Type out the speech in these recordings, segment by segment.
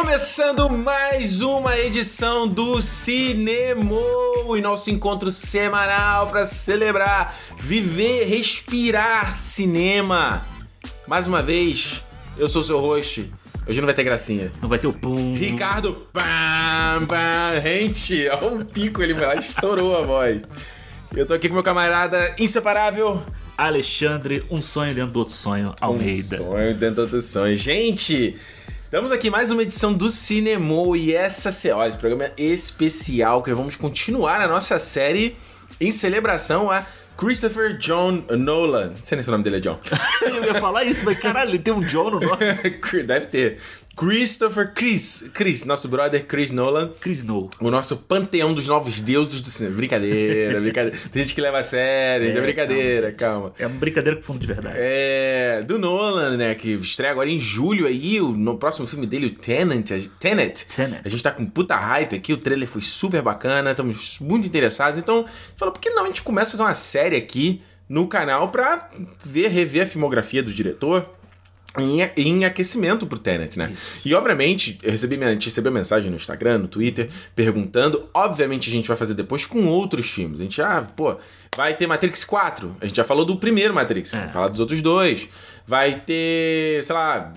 Começando mais uma edição do Cinema e nosso encontro semanal para celebrar, viver, respirar cinema. Mais uma vez, eu sou seu host. Hoje não vai ter gracinha. Não vai ter o pum. Ricardo, bam, bam, gente, olha o pico, ele vai, estourou a voz. Eu tô aqui com meu camarada inseparável, Alexandre, um sonho dentro do outro sonho, Almeida. Um sonho dentro do outro sonho. Gente, estamos aqui mais uma edição do Cinemou e essa, olha, esse programa é especial que vamos continuar a nossa série em celebração a Christopher John Nolan. Não sei nem se o nome dele é John. Eu ia falar isso, mas caralho, ele tem um John no nome. Deve ter. Christopher Chris, Chris, nosso brother Chris Nolan. Chris No. O nosso panteão dos novos deuses do cinema. Brincadeira, brincadeira. Tem gente que leva a sério, é, é brincadeira, calma, calma, É uma brincadeira com fundo de verdade. É, do Nolan, né, que estreia agora em julho aí, no próximo filme dele, o Tenet. Tenet. Tenet. A gente tá com puta hype aqui, o trailer foi super bacana, estamos muito interessados. Então, falou, por que não a gente começa a fazer uma série aqui no canal pra ver, rever a filmografia do diretor? Em, em aquecimento pro Tenet, né? Isso. E obviamente, eu recebi, a gente recebeu mensagem no Instagram, no Twitter, perguntando. Obviamente, a gente vai fazer depois com outros filmes. A gente, ah, pô, vai ter Matrix 4. A gente já falou do primeiro Matrix, é. vamos falar dos outros dois. Vai ter, sei lá,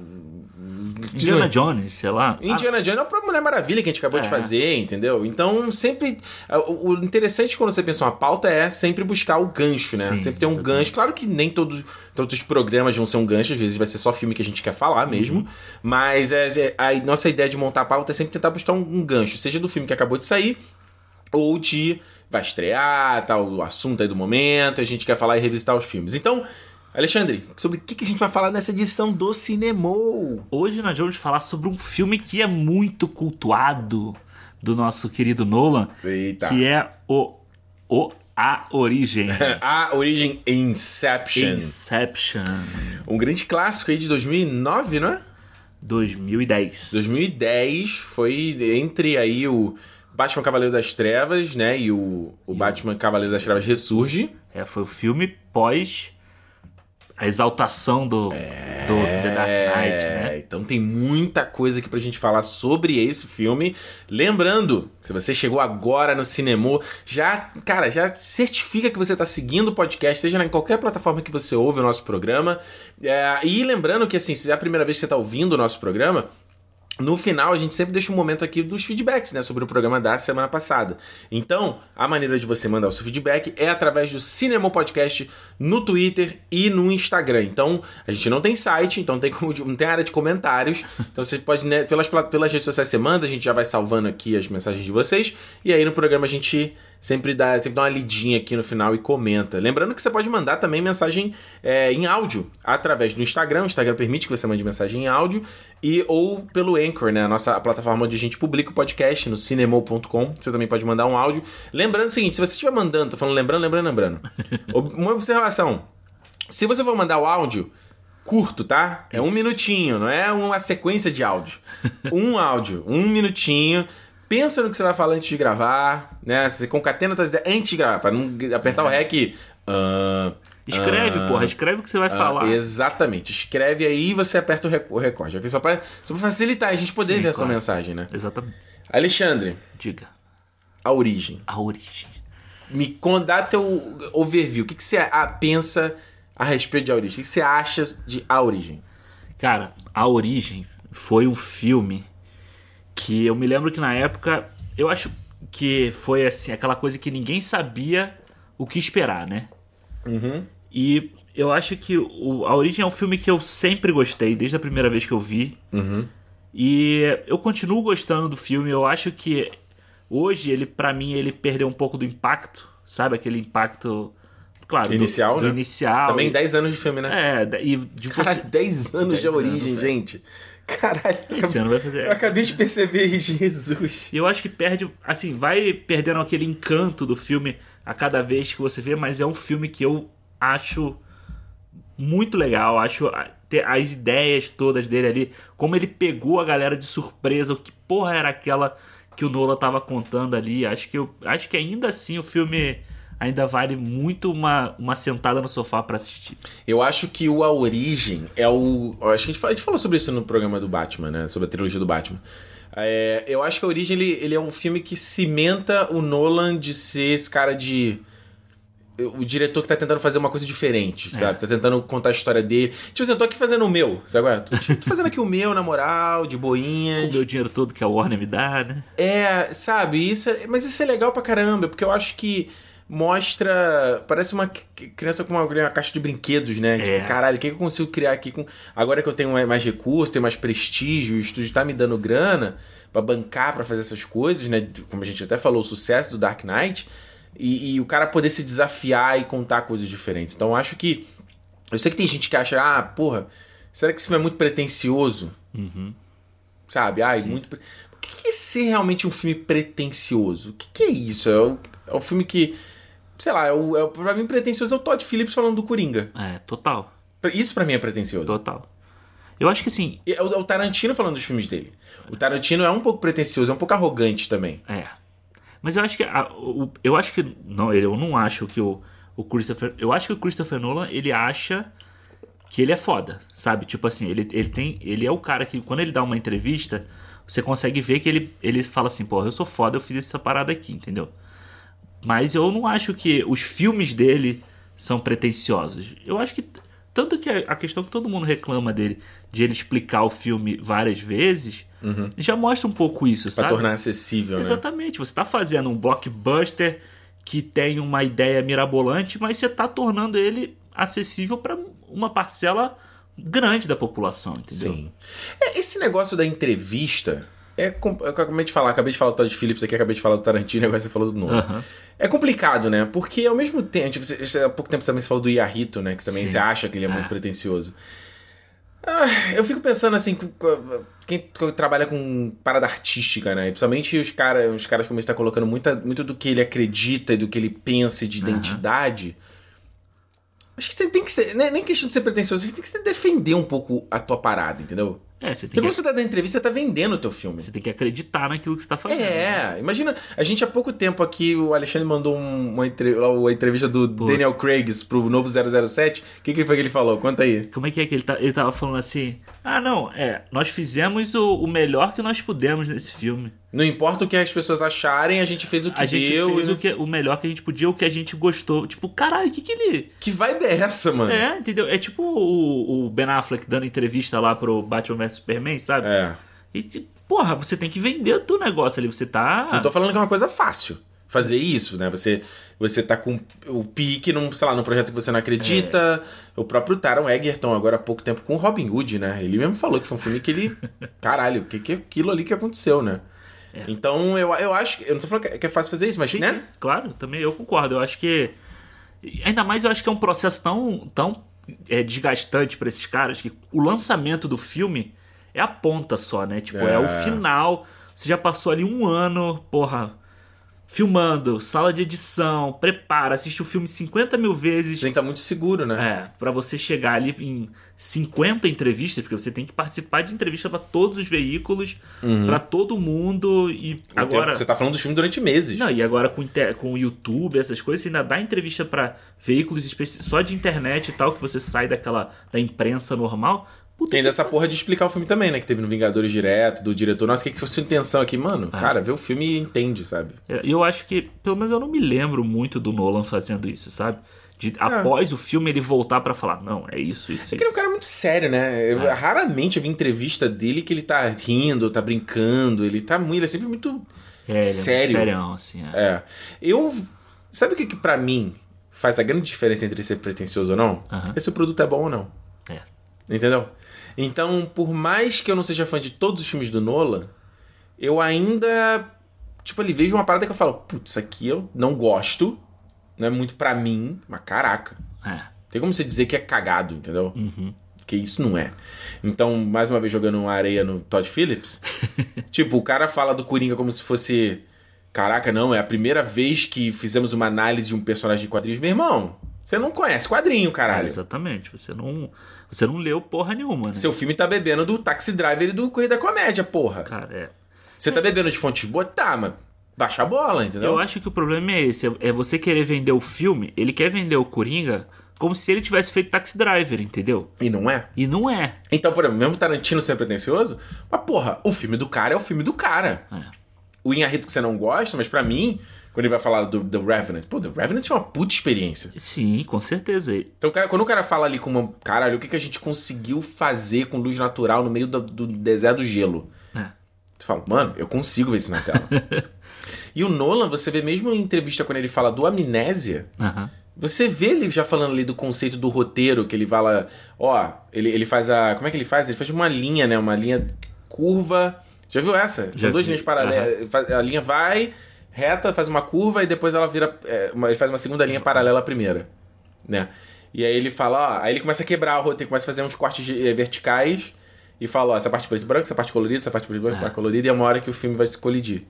Indiana Jones, sei lá. Indiana ah. Jones é o próprio Mulher Maravilha que a gente acabou é. de fazer, entendeu? Então, sempre. O interessante quando você pensa uma pauta é sempre buscar o gancho, né? Sim, sempre ter um exatamente. gancho. Claro que nem todos, todos os programas vão ser um gancho, às vezes vai ser só filme que a gente quer falar mesmo. Uhum. Mas é, é, a nossa ideia de montar a pauta é sempre tentar buscar um, um gancho, seja do filme que acabou de sair ou de vai estrear, tal, o assunto aí do momento, a gente quer falar e revisitar os filmes. Então, Alexandre, sobre o que a gente vai falar nessa edição do Cinemou? Hoje nós vamos falar sobre um filme que é muito cultuado do nosso querido Nolan, Eita. que é o, o A Origem. a Origem Inception. Inception. Um grande clássico aí de 2009, não é? 2010. 2010 foi entre aí o Batman Cavaleiro das Trevas, né? E o, o e Batman Cavaleiro das Trevas Ressurge. É, foi o filme pós a exaltação do, é... do The Dark Knight, né? Então tem muita coisa aqui pra gente falar sobre esse filme. Lembrando, se você chegou agora no cinema, já, cara, já certifica que você tá seguindo o podcast, seja em qualquer plataforma que você ouve o nosso programa. É, e lembrando que, assim, se é a primeira vez que você tá ouvindo o nosso programa, no final, a gente sempre deixa um momento aqui dos feedbacks, né, sobre o programa da semana passada. Então, a maneira de você mandar o seu feedback é através do Cinema Podcast no Twitter e no Instagram. Então, a gente não tem site, então tem como, não tem área de comentários. Então, você pode, né, pelas, pelas redes sociais você manda, a gente já vai salvando aqui as mensagens de vocês. E aí no programa a gente sempre dá, sempre dá uma lidinha aqui no final e comenta. Lembrando que você pode mandar também mensagem é, em áudio através do Instagram. O Instagram permite que você mande mensagem em áudio e ou pelo Anchor, né? A nossa plataforma onde a gente publica o podcast no cinema.com. Você também pode mandar um áudio. Lembrando o seguinte, se você estiver mandando, tô falando lembrando, lembrando, lembrando. Uma observação. Se você for mandar o áudio, curto, tá? É um minutinho, não é uma sequência de áudio. Um áudio, um minutinho pensa no que você vai falar antes de gravar, né? Você concatena suas ideias antes de gravar, pra não apertar é. o REC. Uh, escreve, uh, porra, escreve o que você vai uh, falar. Exatamente, escreve aí e você aperta o recorde. Aqui só pra, só pra facilitar a gente poder Sim, ver claro. a sua mensagem, né? Exatamente. Alexandre. Diga. A origem. A origem. Me conta teu overview. O que, que você pensa a respeito de A Origem? O que você acha de A Origem? Cara, A Origem foi um filme que eu me lembro que na época eu acho que foi assim aquela coisa que ninguém sabia o que esperar, né? Uhum. E eu acho que o, a Origem é um filme que eu sempre gostei desde a primeira vez que eu vi. Uhum. E eu continuo gostando do filme. Eu acho que hoje ele, para mim, ele perdeu um pouco do impacto, sabe? Aquele impacto claro, inicial, do, né? Do inicial. Também 10 anos de filme, né? É, e de você... 10 anos 10 de origem, anos, gente. Caralho, Esse ano vai fazer. Eu acabei de perceber, Jesus. E eu acho que perde, assim, vai perdendo aquele encanto do filme a cada vez que você vê, mas é um filme que eu acho muito legal, acho as ideias todas dele ali, como ele pegou a galera de surpresa, o que porra era aquela que o Nola tava contando ali. Acho que eu acho que ainda assim o filme ainda vale muito uma, uma sentada no sofá pra assistir. Eu acho que o A Origem é o. Acho que a gente, fala- a gente falou sobre isso no programa do Batman, né? Sobre a trilogia do Batman. É, eu acho que a Origem ele, ele é um filme que cimenta o Nolan de ser esse cara de. O diretor que tá tentando fazer uma coisa diferente, sabe? Tá tentando contar a história dele. Tipo assim, eu tô aqui fazendo o meu, sabe? agora? Tô, tô fazendo aqui o meu, na moral, de O boinhas. meu dinheiro todo que a Warner me dá, né? É, sabe? Isso é- mas isso é legal pra caramba, porque eu acho que mostra. Parece uma criança com uma, uma caixa de brinquedos, né? É. Tipo, caralho, o que que eu consigo criar aqui com. Agora que eu tenho mais- recursos, tenho mais prestígio, o estúdio tá me dando grana pra bancar, pra fazer essas coisas, né? Como a gente até falou, o sucesso do Dark Knight. E, e o cara poder se desafiar e contar coisas diferentes. Então eu acho que. Eu sei que tem gente que acha, ah, porra, será que esse filme é muito pretencioso? Sabe? Ai, Sim. muito. pre- O que é ser realmente um filme pretencioso? O que, que é isso? É o, é o filme que. Sei lá, é o, é pra mim, pretencioso é o Todd Phillips falando do Coringa. É, total. Isso pra mim é pretencioso. Total. Eu acho que assim, É o, é o Tarantino falando dos filmes dele. O Tarantino é um pouco pretencioso, é um pouco arrogante também. É. Mas eu acho que. a- o- eu acho que. Não, eu não acho que o, o Christopher. Eu acho que o Christopher Nolan, ele acha que ele é foda, sabe? Tipo assim, ele, ele tem. Ele é o cara que, quando ele dá uma entrevista, você consegue ver que ele, ele fala assim, pô, eu sou foda, eu fiz essa parada aqui, entendeu? Mas eu não acho que os filmes dele são pretensiosos. Eu acho que. Tanto que a questão que todo mundo reclama dele, de ele explicar o filme várias vezes, já mostra um pouco isso, Pra sabe? tornar acessível, né? Exatamente. Você está fazendo um blockbuster que tem uma ideia mirabolante, mas você está tornando ele acessível para uma parcela grande da população, entendeu? Sim. É, esse negócio da entrevista. É, é eu acabei de falar, acabei de falar do Todd Phillips aqui, acabei de falar do Tarantino, agora você falou do Nolan. Aham. É complicado, né? Porque ao mesmo tempo. Você, há pouco tempo você também você falou do Iarrito, né? Que também Sim. você acha que ele é muito Ah. pretencioso. Ah, eu fico pensando assim, quem trabalha com parada artística, né? Principalmente os, cara, os caras como está colocando muita, muito do que ele acredita e do que ele pensa de identidade. Acho que você tem que ser. né, Nem questão de ser pretencioso, você tem que se defender um pouco a tua parada, entendeu? É, você Porque tem, quando que, você tá dando entrevista, você tá vendendo o teu filme. você tem que acreditar naquilo que você está fazendo. né? É, imagina, a gente há pouco tempo aqui, o Alexandre mandou um- uma, entre- uma entrevista do Pô. Daniel Craig pro novo 007. O que, que foi que ele falou? Conta aí. Como é que é que ele, tá, ele tava falando assim? Ah, não, é, nós fizemos o, o melhor que nós pudemos nesse filme. Não importa o que as pessoas acharem, a gente fez o que A gente deu. fez e- o, que, o melhor que a gente podia, o que a gente gostou. Tipo, caralho, o que que ele... Que vibe é essa, mano? É, entendeu? É tipo o, o Ben Affleck dando entrevista lá pro Batman vs Superman, sabe? É. E, tipo, porra, você tem que vender o teu negócio ali. Você tá. Não tô falando que é uma coisa fácil fazer isso, né? Você, você tá com o pique num, sei lá, num projeto que você não acredita. É. O próprio Taron Egerton, agora há pouco tempo, com o Robin Hood, né? Ele mesmo falou que foi um filme que ele. Caralho, o que, que é aquilo ali que aconteceu, né? É. Então, eu, eu acho que. Eu não tô falando que é fácil fazer isso, mas, Sim, né? sim, claro, também eu concordo. Eu acho que. Ainda mais eu acho que é um processo tão, tão é, desgastante pra esses caras que o lançamento do filme é a ponta só, né? Tipo, é, É. o final. Você já passou ali um ano, porra, filmando, sala de edição, prepara, assiste o filme 50 mil vezes. Tem que estar muito seguro, né? É, pra você chegar ali em 50 entrevistas, porque você tem que participar de entrevista pra todos os veículos, pra todo mundo e O agora Você tá falando do filme durante meses. não, e agora com, com o YouTube, essas coisas, você ainda dá entrevista pra veículos só de internet e tal, que você sai daquela da imprensa normal. Puta Tem que dessa porra de explicar o filme também, né? Que teve no Vingadores Direto, do diretor. Nossa, o que, que foi sua intenção aqui? Mano, Ah. cara, vê o filme e entende, sabe? É, E eu acho que, pelo menos eu não me lembro muito do Nolan fazendo isso, sabe? De após o filme ele voltar pra falar, não, é isso, isso, Porque ele é um isso. cara muito sério, né? Eu, É. Raramente eu vi entrevista dele que ele tá rindo, tá brincando. Ele tá muito. Ele é sempre muito. É, ele é muito sério. serião, assim. É. É. Eu. Sabe o que, que pra mim faz a grande diferença entre ser pretencioso ou não? Aham. É se o produto é bom ou não. Entendeu? Então, por mais que eu não seja fã de todos os filmes do Nolan, eu ainda. Tipo, ali vejo uma parada que eu falo, putz, isso aqui eu não gosto. Não é muito pra mim, mas caraca. É. Tem como você dizer que é cagado, entendeu? Uhum. Que isso não é. Então, mais uma vez jogando uma areia no Todd Phillips. tipo, o cara fala do Coringa como se fosse. Caraca, não, é a primeira vez que fizemos uma análise de um personagem de quadrinhos. Meu irmão, você não conhece quadrinho, É, caralho. exatamente. Você não, você não leu porra nenhuma, né? Seu filme tá bebendo do Taxi Driver e do Corrida da Comédia, porra. Cara, é. Você tá bebendo de fontes boas? Tá, mas baixar a bola, entendeu? Eu acho que o problema é esse, é você querer vender o filme, ele quer vender o Coringa como se ele tivesse feito Taxi Driver, entendeu? E não é? E não é. Então, por exemplo, mesmo Tarantino sendo pretencioso, mas porra, o filme do cara é o filme do cara. É. O Inharrito que você não gosta, mas pra mim, quando ele vai falar do The Revenant, pô, The Revenant é uma puta experiência. Sim, com certeza. Então, cara, quando o cara fala ali com uma. Caralho, o que, que a gente conseguiu fazer com luz natural no meio do, do deserto do gelo? É. Tu fala, mano, eu consigo ver isso na tela. e o Nolan, você vê mesmo em entrevista quando ele fala do amnésia, você vê ele já falando ali do conceito do roteiro, que ele fala, ó, ele, ele faz a. Como é que ele faz? Ele faz uma linha, né? Uma linha curva. Já viu essa? Já São duas vi. linhas paralelas. Faz- A linha vai reta, faz uma curva e depois ela vira. é, uma- ele faz uma segunda linha paralela à primeira. Né? E aí ele fala, ó, aí ele começa a quebrar o roteiro, começa a fazer uns cortes eh, verticais e fala, ó, essa parte preto e branco, essa parte colorida, essa parte preto e branco, essa É. parte colorida, e é uma hora que o filme vai se colidir.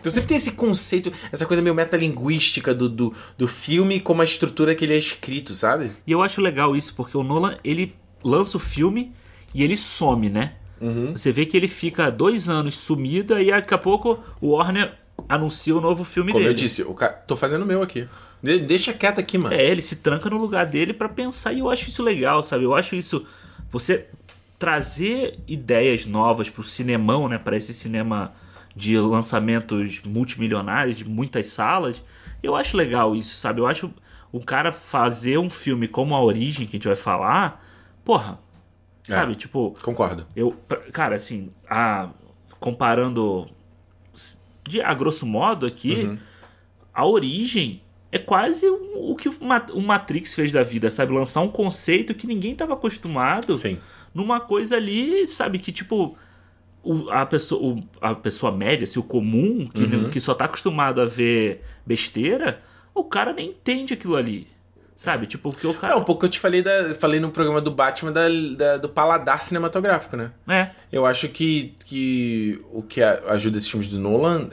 Então sempre tem esse conceito, essa coisa meio metalinguística do, do, do filme como a estrutura que ele é escrito, sabe? E eu acho legal isso, porque o Nolan, ele lança o filme e ele some, né? Uhum. Você vê que ele fica dois anos sumido e daqui a pouco o Warner anuncia o novo filme Como dele. eu disse, o ca... tô fazendo o meu aqui. De- deixa quieto aqui, mano. É, ele se tranca no lugar dele pra pensar e eu acho isso legal, sabe? Eu acho isso você trazer ideias novas pro cinemão, né, para esse cinema de lançamentos multimilionários de muitas salas. Eu acho legal isso, sabe? Eu acho o cara fazer um filme como A Origem que a gente vai falar, porra, É. sabe? Tipo, Concordo. eu, cara, assim, a, comparando de a grosso modo aqui, Uhum. a origem é quase o que o Ma- o Matrix fez da vida, sabe? Lançar um conceito que ninguém estava acostumado Sim. numa coisa ali, sabe? Que tipo. o- a, pessoa, o- a pessoa média, assim, o comum, que, Uhum. que só tá acostumado a ver besteira, o cara nem entende aquilo ali. Sabe? Tipo, porque o É cara. um pouco que eu te falei, da, falei no programa do Batman da, da- do paladar cinematográfico, né? É. Eu acho que, que o que ajuda esses filmes do Nolan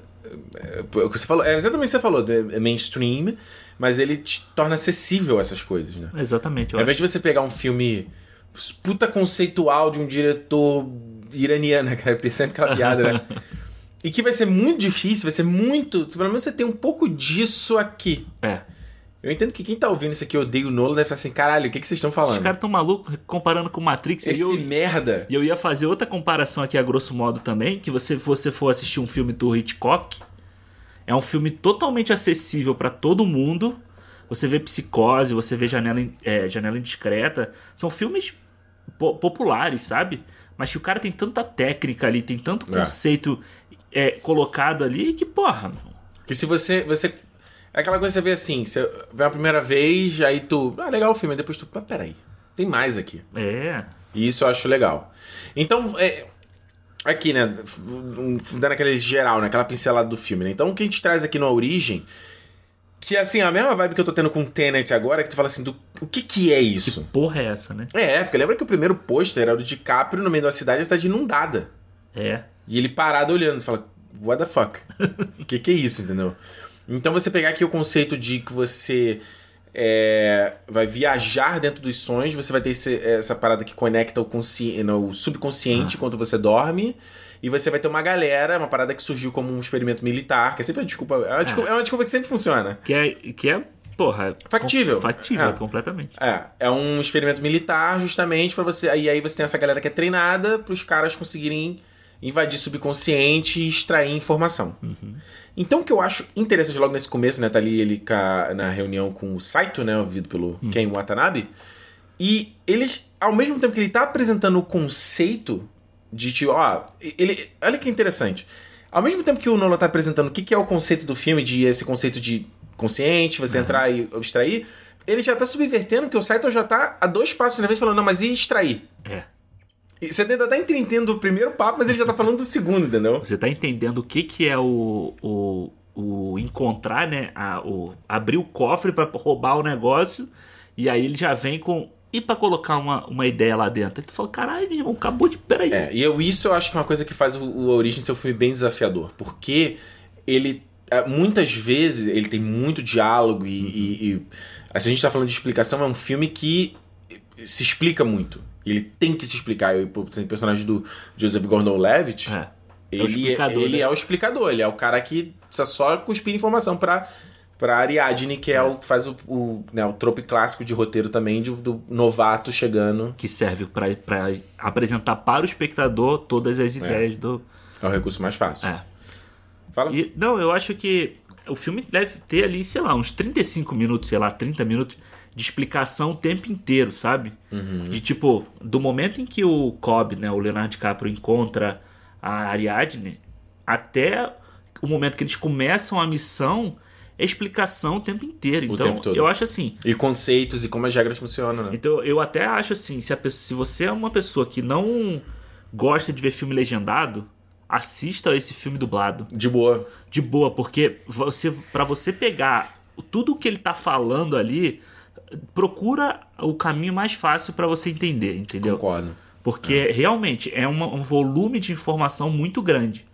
é, é o que você falou, é exatamente o que você falou, é é mainstream, mas ele te torna acessível essas coisas, né? Exatamente. Ao invés de você pegar um filme puta conceitual de um diretor iraniano, cara, sempre aquela piada, né? E que vai ser muito difícil, vai ser muito. Pelo menos você tem um pouco disso aqui. É. Eu entendo que quem tá ouvindo isso aqui odeia o Nolan deve estar assim, caralho, o que, que vocês estão falando? Esses caras tão malucos comparando com Matrix. Esse E eu, merda. e eu ia fazer outra comparação aqui a grosso modo também, que você você for assistir um filme do Hitchcock, é um filme totalmente acessível pra todo mundo. Você vê Psicose, você vê Janela, é, Janela Indiscreta. São filmes po- populares, sabe? Mas que o cara tem tanta técnica ali, tem tanto É. conceito é, colocado ali que, porra, Que se você. você é aquela coisa que você vê assim, você vê a primeira vez, aí tu. Ah, legal o filme, aí depois tu. Ah, peraí. Tem mais aqui. é. E isso eu acho legal. Então, é, aqui, né? Dando aquele geral, né? Aquela pincelada do filme, né? Então, o que a gente traz aqui no Origem. Que é assim, a mesma vibe que eu tô tendo com o Tenet agora, que tu fala assim, do, o que que é isso? Porra é essa, né? É, porque lembra que o primeiro pôster era o DiCaprio no meio da cidade, a cidade inundada. É. E ele parado olhando, fala, what the fuck? O que, que é isso, entendeu? Então você pegar aqui o conceito de que você é, vai viajar dentro dos sonhos, você vai ter esse- essa parada que conecta o, consci... no, o subconsciente enquanto você dorme. E você vai ter uma galera, uma parada que surgiu como um experimento militar, que é sempre uma desculpa. É uma desculpa, é uma desculpa que sempre funciona. Que é, que é porra. Factível. com- Factível, É. completamente. É, é um experimento militar justamente pra você. E aí você tem essa galera que é treinada pros caras conseguirem invadir subconsciente e extrair informação. Então o que eu acho interessante logo nesse começo, né? Tá ali ele na reunião com o Saito, né? Ouvido pelo Ken Watanabe. E eles, ao mesmo tempo que ele tá apresentando o conceito de tipo, ó, ele. Olha que interessante. Ao mesmo tempo que o Nolan tá apresentando o que, que é o conceito do filme, de esse conceito de consciente, você entrar e abstrair, ele já tá subvertendo que o Saito já tá a dois passos na vez falando, não, mas e extrair? É. E Você ainda tá entendendo o primeiro papo, mas ele já tá falando do segundo, entendeu? Você tá entendendo o que que é o, o, o encontrar, né? A, o, abrir o cofre pra roubar o negócio e aí ele já vem com. E pra colocar uma, uma ideia lá dentro? Aí tu fala, caralho, meu irmão, acabou de. Peraí. É, e eu, isso eu acho que é uma coisa que faz o, o Origem ser um filme bem desafiador, porque ele, é, muitas vezes, ele tem muito diálogo e, e, e se a gente tá falando de explicação, é um filme que se explica muito. Ele tem que se explicar. E, o personagem do Joseph Gordon-Levitt, É. ele, é explicador, ele né? é o explicador, ele é o cara que precisa só cuspir informação pra, pra Ariadne, que é, o que faz o, o, né, o trope clássico de roteiro também, de- do novato chegando. Que serve pra, pra apresentar para o espectador todas as ideias do. É o recurso mais fácil. É. Fala. E, não, eu acho que o filme deve ter ali, sei lá, uns 35 minutos, sei lá, 30 minutos de explicação o tempo inteiro, sabe? De tipo, do momento em que o Cobb, né, o Leonardo DiCaprio encontra a Ariadne, até o momento que eles começam a missão, é explicação o tempo inteiro. Então, tempo eu acho assim, E conceitos e como as regras funcionam, né? então eu até acho assim, se, a pessoa- se você é uma pessoa que não gosta de ver filme legendado, assista esse filme dublado. De boa. De boa, porque você para você pegar tudo que ele tá falando ali, procura o caminho mais fácil para você entender, entendeu? Concordo. Porque realmente é uma- um volume de informação muito grande.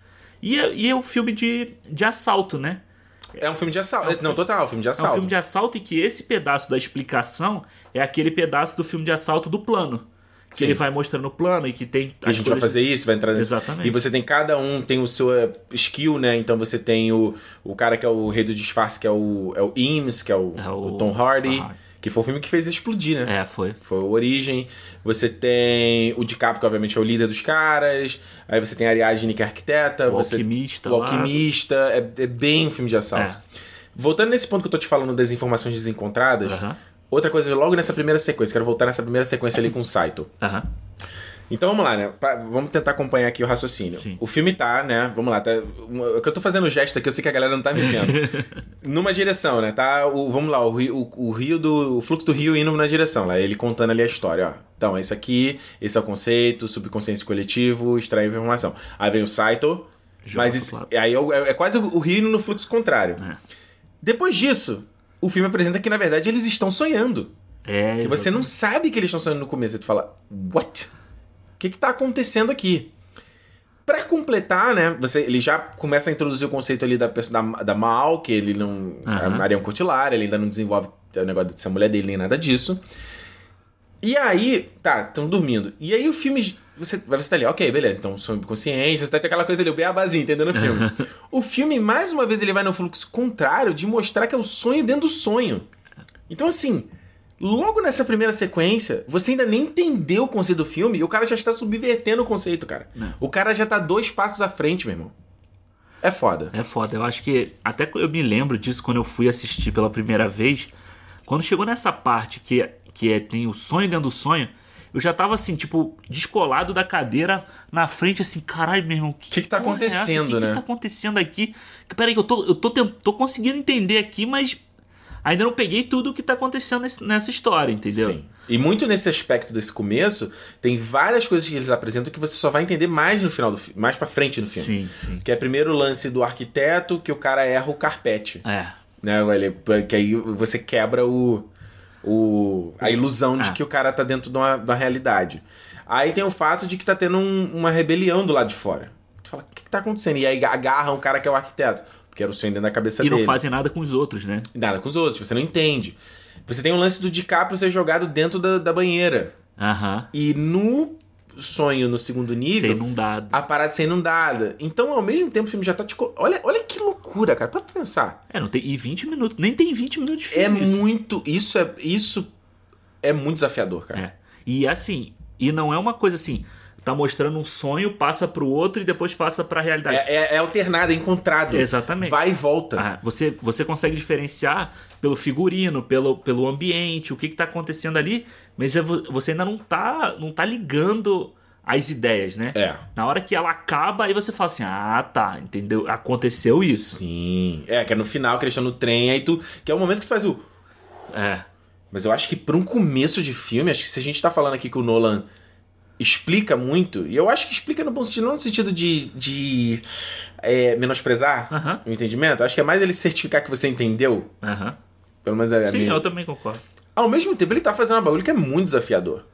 E é, e é um filme de, de assalto, né? É um filme de assalto. É um Não, total, filme de É um assalto. filme de assalto e que esse pedaço da explicação é aquele pedaço do filme de assalto do plano. Que Sim. ele vai mostrando o plano e que tem. a gente vai fazer isso, vai entrar nesse... Exatamente. E você tem cada um, tem o seu eh, skill, né? Então você tem o, o cara que é o rei do disfarce, que é o, é o Eames, que é o, É o o Tom Hardy, Tom Hardy. Que foi o filme que fez explodir, né? É, foi. Foi o Origem. Você tem o DiCaprio, que obviamente é o líder dos caras. Aí você tem a Ariadne, que é arquiteta. O você... alquimista O alquimista. É, é bem um filme de assalto. É. Voltando nesse ponto que eu tô te falando das informações desencontradas, Aham. outra coisa, logo nessa primeira sequência, quero voltar nessa primeira sequência ali com o Saito. Aham. Então vamos lá, né? Pa- Vamos tentar acompanhar aqui o raciocínio. Sim. O filme tá, né? Vamos lá, tá. O que eu tô fazendo gesto aqui, eu sei que a galera não tá me vendo. Numa direção, né? Tá. O, vamos lá, o o, o rio do. O fluxo do rio indo na direção, lá. Ele contando ali a história, ó. Então, é isso aqui, esse é o conceito, subconsciência coletivo, extrair informação. Aí vem o Saito. Joga mas isso, aí é, é- é quase o rio indo no fluxo contrário. É. Depois disso, o filme apresenta que, na verdade, eles estão sonhando. É. Que você não sabe que eles estão sonhando no começo. Aí tu fala, what? O que que tá acontecendo aqui? Pra completar, né? Você, ele já começa a introduzir o conceito ali da, pessoa- da, da Mal, que ele não. Aham. A Marion Cotillard, ele ainda não desenvolve o negócio de ser mulher dele nem nada disso. E aí, tá, estão dormindo. E aí o filme. Você vai você tá ali, ok, beleza, então subconsciência, você tá aquela coisa ali, o beabazinho, entendeu no filme? o filme, mais uma vez, ele vai no fluxo contrário de mostrar que é o sonho dentro do sonho. Então, assim, logo nessa primeira sequência, você ainda nem entendeu o conceito do filme e o cara já está subvertendo o conceito, cara. Não. O cara já tá dois passos à frente, meu irmão. É foda. É foda. Eu acho que. Até eu me lembro disso quando eu fui assistir pela primeira vez. Quando chegou nessa parte que, que é, tem o sonho dentro do sonho, eu já tava assim, tipo, descolado da cadeira na frente, assim, caralho, meu irmão. O Que que tá porra é acontecendo, O que né? que tá acontecendo aqui? Que, Peraí, que eu tô, eu tô, tô conseguindo entender aqui, mas ainda não peguei tudo o que tá acontecendo nessa história, entendeu? Sim. E muito nesse aspecto desse começo, tem várias coisas que eles apresentam que você só vai entender mais no final do filme, mais pra frente no filme. Sim, sim. Que é primeiro o lance do arquiteto, que o cara erra o carpete. É. Né? Ele- Que aí você quebra o, o, a ilusão de Ah. que o cara tá dentro de uma, de uma realidade. Aí tem o fato de que tá tendo um- uma rebelião do lado de fora. Tu fala, o que, que tá acontecendo? E aí agarram o cara que é o arquiteto. Porque era o sonho dentro da cabeça E não dele. fazem nada com os outros, né? Nada com os outros, você não entende. Você tem o lance do DiCaprio ser jogado dentro da, da banheira. Aham. E no sonho, no segundo Ser nível, inundado. a parada ser inundada. Então, ao mesmo tempo, o filme já tá te. co- Olha, olha que loucura, cara. Tu pensar. É, não tem. E 20 minutos. Nem tem 20 minutos de É filme. isso. muito. Isso é. Isso é muito desafiador, cara. É. E assim, e não é uma coisa assim, tá mostrando um sonho, passa pro outro e depois passa pra realidade. É, é- é alternado, é encontrado. Exatamente. Vai e volta. Ah, você, você consegue diferenciar pelo figurino, pelo, pelo ambiente, o que, que tá acontecendo ali, mas é vo- você ainda não tá, não tá ligando as ideias, né? É. Na hora que ela acaba, aí você fala assim: ah, tá, entendeu? Aconteceu isso. Sim. É, que é no final que eles estão no trem, aí tu. Que é o momento que tu faz o. É. Mas eu acho que pra um começo de filme, acho que se a gente tá falando aqui que o Nolan explica muito, e eu acho que explica no bom sentido, não no sentido de, de é, menosprezar Aham. o entendimento, acho que é mais ele certificar que você entendeu, Aham. pelo menos é a Sim, minha... eu também concordo. Ao mesmo tempo, ele tá fazendo um bagulho que é muito desafiador.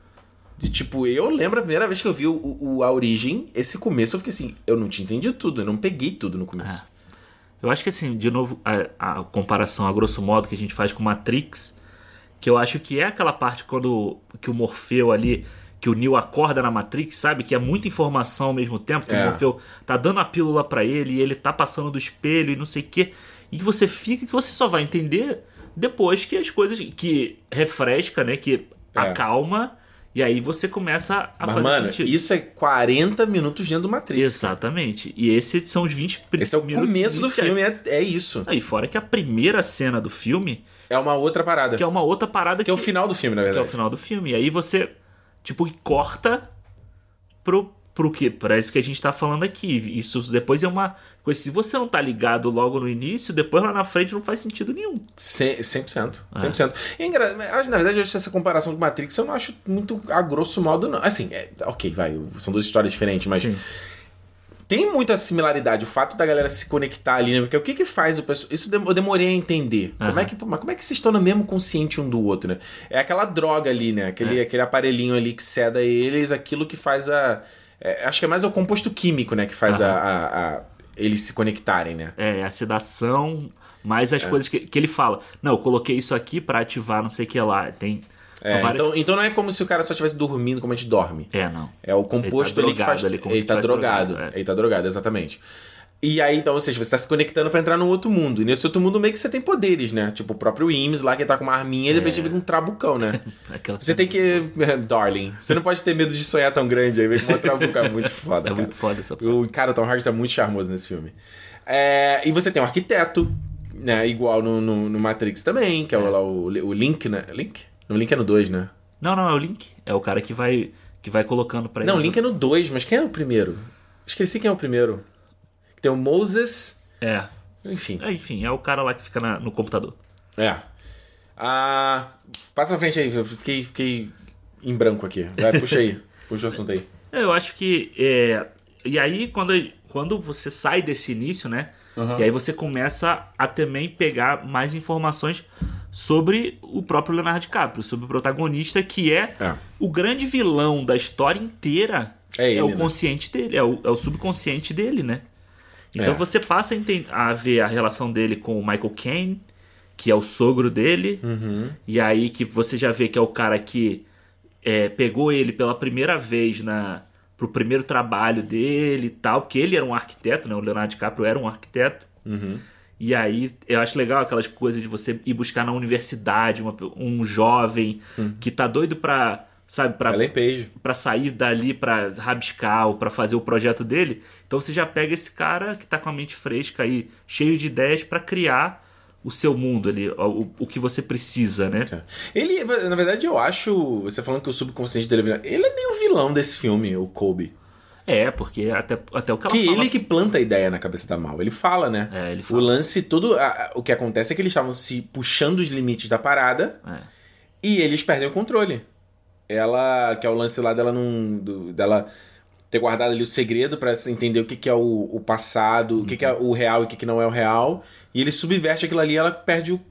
De tipo, eu lembro a primeira vez que eu vi o, o- A Origem, esse começo, eu fiquei assim, eu não tinha entendido tudo, eu não peguei tudo no começo. Eu acho que assim, de novo, a, a comparação a grosso modo que a gente faz com Matrix, que eu acho que é aquela parte quando que o Morfeu ali que o Neo acorda na Matrix, sabe? Que é muita informação ao mesmo tempo, que É. o Morfeu tá dando a pílula pra ele e ele tá passando do espelho e não sei o quê. E que você fica que você só vai entender depois que as coisas. que refresca, né? Que É. acalma. E aí você começa a Mas, fazer mano, sentido. isso é 40 minutos dentro do Matrix. Exatamente. E esses são os 20 Esse é o minutos começo do filme, é, é isso. Aí, fora que a primeira cena do filme, É uma outra parada. que é uma outra parada Que é o final do filme, na que é verdade. o final do filme. E aí você, tipo, corta pro, pro quê? Pra isso que a gente tá falando aqui. Isso depois é uma coisa. Se você não tá ligado logo no início, depois lá na frente não faz sentido nenhum. Cem- 100%. 100%. E é engra- acho, na verdade, eu acho essa comparação com Matrix eu não acho muito a grosso modo, não. Assim, é, ok, vai, são duas histórias diferentes, mas Sim. Tem muita similaridade. O fato da galera se conectar ali, né? Porque o que que faz o pessoal. Isso eu demorei a entender. Como, Aham. é que, mas como é que vocês estão no mesmo consciente um do outro, né? É aquela droga ali, né? Aquele, aquele aparelhinho ali que ceda eles, aquilo que faz a. é, acho que é mais o composto químico, né? Que faz a, a- a- eles se conectarem, né? É, a sedação, mais É. as coisas que, que ele fala. Não, eu coloquei isso aqui pra ativar não sei o que lá. Tem. É, várias. então, então não é como se o cara só estivesse dormindo como a gente dorme. É, não. É o composto Ele ali tá que faz. drogado ali, ele tá drogado. drogado, é. Ele tá drogado, exatamente. E aí, então, ou seja, você tá se conectando pra entrar num outro mundo. E nesse outro mundo meio que você tem poderes, né? Tipo, o próprio Ims lá que tá com uma arminha e de repente vira um trabucão, né? Você tem que. Darling, você não pode ter medo de sonhar tão grande aí, vem com uma trabuca. É muito foda. É cara. muito foda essa O cara, o Tom Hardy tá muito charmoso nesse filme. É, e você tem um arquiteto, né? Igual no, no, no Matrix também, que é, o, lá o, o Link, né? Link? No Link é no 2, né? Não, não, é o Link. É o cara que vai, que vai colocando pra Não, o ele. Link é no 2, mas quem é o primeiro? Esqueci quem é o primeiro. Tem o Moses. É. Enfim. É, Enfim, é o cara lá que fica na- no computador. É. Ah, passa pra frente aí, eu fiquei, fiquei em branco aqui. Vai, puxa aí. Puxa o assunto aí. É, Eu acho que. é, E aí, quando, quando você sai desse início, né? E aí você começa a também pegar mais informações sobre o próprio Leonardo DiCaprio, sobre o protagonista, que é, É. o grande vilão da história inteira. É ele, o né? consciente dele, é o, é o subconsciente dele, né? Então É. você passa a, a ver a relação dele com o Michael Caine, que é o sogro dele, Uhum. e aí que você já vê que é o cara que é, pegou ele pela primeira vez na pro primeiro trabalho dele e tal, porque ele era um arquiteto, né? O Leonardo DiCaprio era um arquiteto. Uhum. E aí eu acho legal aquelas coisas de você ir buscar na universidade uma- um jovem que tá doido pra, sabe, pra, pra sair dali pra rabiscar ou pra fazer o projeto dele. Então você já pega esse cara que tá com a mente fresca aí, cheio de ideias pra criar o seu mundo ali, o, o que você precisa, né? Ele, na verdade, eu acho. Você falando que o subconsciente dele é vilão. Ele é meio vilão desse filme, o Kobe. É, porque até, até o que Que fala. ele que planta a ideia na cabeça da Mal. Ele fala, né? É, ele O fala. lance, tudo. a- o que acontece é que eles estavam se puxando os limites da parada É. e eles perdem o controle. Ela. Que é o lance lá dela não. do- dela ter guardado ali o segredo pra entender o que, que é o, o passado, o que, que é o real e o que, que não é o real. E ele subverte aquilo ali e ela perde o.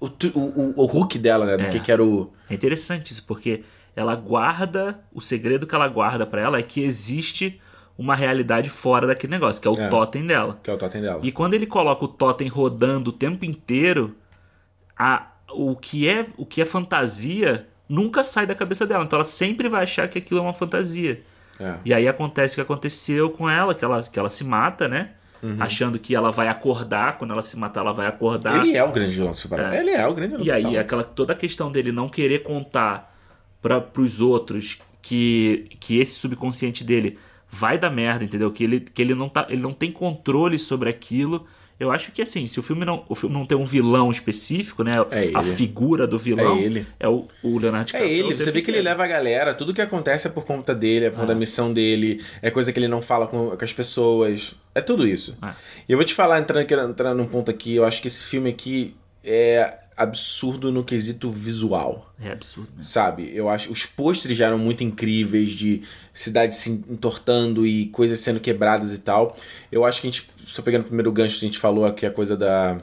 O, o, o, o hook dela, né? Do É. que, que era o. É interessante isso, porque ela guarda. O segredo que ela guarda pra ela é que existe uma realidade fora daquele negócio, que é o É. totem dela. Que é o totem dela. E quando ele coloca o totem rodando o tempo inteiro, a, o, que é, o que é fantasia nunca sai da cabeça dela. Então ela sempre vai achar que aquilo é uma fantasia. É. E aí acontece o que aconteceu com ela, que ela, que ela se mata, né? Achando que ela vai acordar, quando ela se matar, ela vai acordar. Ele é o grande vilão separado. É. Ele é o grande vilão E aí, aquela, toda a questão dele não querer contar para os outros que, que esse subconsciente dele vai dar merda, entendeu? Que ele, que ele, não, tá, ele não tem controle sobre aquilo. Eu acho que assim, se o filme não, o filme não tem um vilão específico, né? É a ele. figura do vilão É ele. é o, o Leonardo É DiCaprio. ele, o você vê que ele leva a galera, tudo que acontece é por conta dele, é por conta da missão dele, é coisa que ele não fala com, com as pessoas, é tudo isso. É. E eu vou te falar, entrando, entrando num ponto aqui, eu acho que esse filme aqui é absurdo no quesito visual, É absurdo, sabe? Eu acho, os pôsteres já eram muito incríveis, de cidades se entortando e coisas sendo quebradas e tal. Eu acho que a gente, só pegando o primeiro gancho, a gente falou aqui a coisa da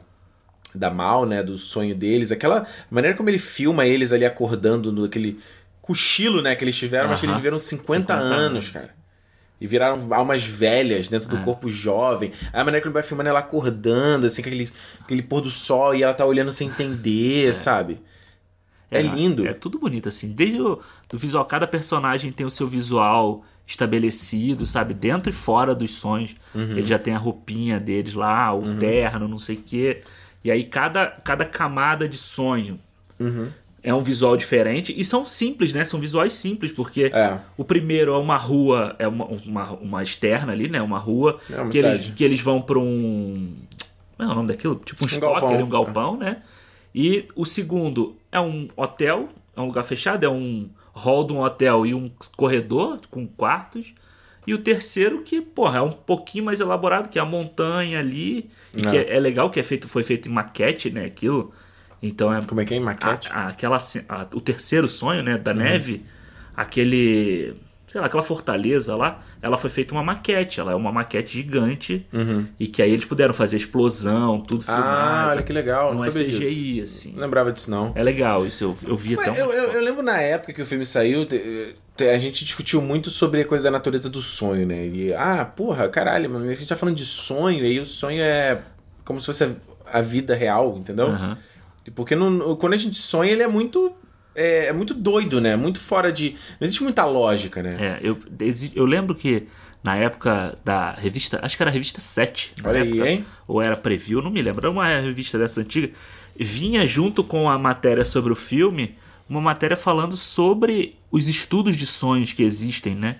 da Mal, né, do sonho deles, aquela maneira como ele filma eles ali acordando no aquele cochilo, né, que eles tiveram, mas que eles viveram 50, 50 anos, anos. cara. E viraram almas velhas dentro do É. corpo jovem. A maneira que ele vai filmando ela acordando, assim, com aquele, aquele pôr do sol e ela tá olhando sem entender, É. sabe? É, lindo. É tudo bonito, assim. Desde o do visual, cada personagem tem o seu visual estabelecido, sabe? Dentro e fora dos sonhos. Uhum. Ele já tem a roupinha deles lá, o terno, não sei o quê. E aí cada, cada camada de sonho Uhum. É um visual diferente. E são simples, né? São visuais simples, porque É. o primeiro é uma rua, é uma, uma, uma externa ali, né? Uma rua. É uma que, eles, que eles vão pra um. Como é o nome daquilo? Tipo um, estoque, galpão. ali, um galpão, né? E o segundo é um hotel, é um lugar fechado, é um hall de um hotel e um corredor com quartos. E o terceiro que, porra, é um pouquinho mais elaborado, que é a montanha ali. E É. que é, é legal que é feito, foi feito em maquete, né? Aquilo. Então é Como é que é maquete? a- a- aquela, a- o terceiro sonho, né, Uhum. da neve, aquele, sei lá, aquela fortaleza lá, ela foi feita uma maquete, ela é uma maquete gigante e que aí eles puderam fazer explosão, tudo Uhum. Ah, filmado. olha que legal. Não é sabia disso. CGI, assim. Não lembrava disso, não. É legal isso, eu, eu vi até Mas um... eu, eu, eu lembro na época que o filme saiu, a gente discutiu muito sobre a coisa da natureza do sonho, né? E, ah, porra, caralho, mano, a gente tá falando de sonho, e aí o sonho é como se fosse a, a vida real, entendeu? Aham. Porque no- quando a gente sonha, ele é muito. É, é muito doido, né? Muito fora de. Não existe muita lógica, né? É, eu, eu lembro que na época da revista, acho que era a revista 7. na Olha aí, época, hein? Ou era Preview, não me lembro. Era uma revista dessa antiga. Vinha junto com a matéria sobre o filme, uma matéria falando sobre os estudos de sonhos que existem, né?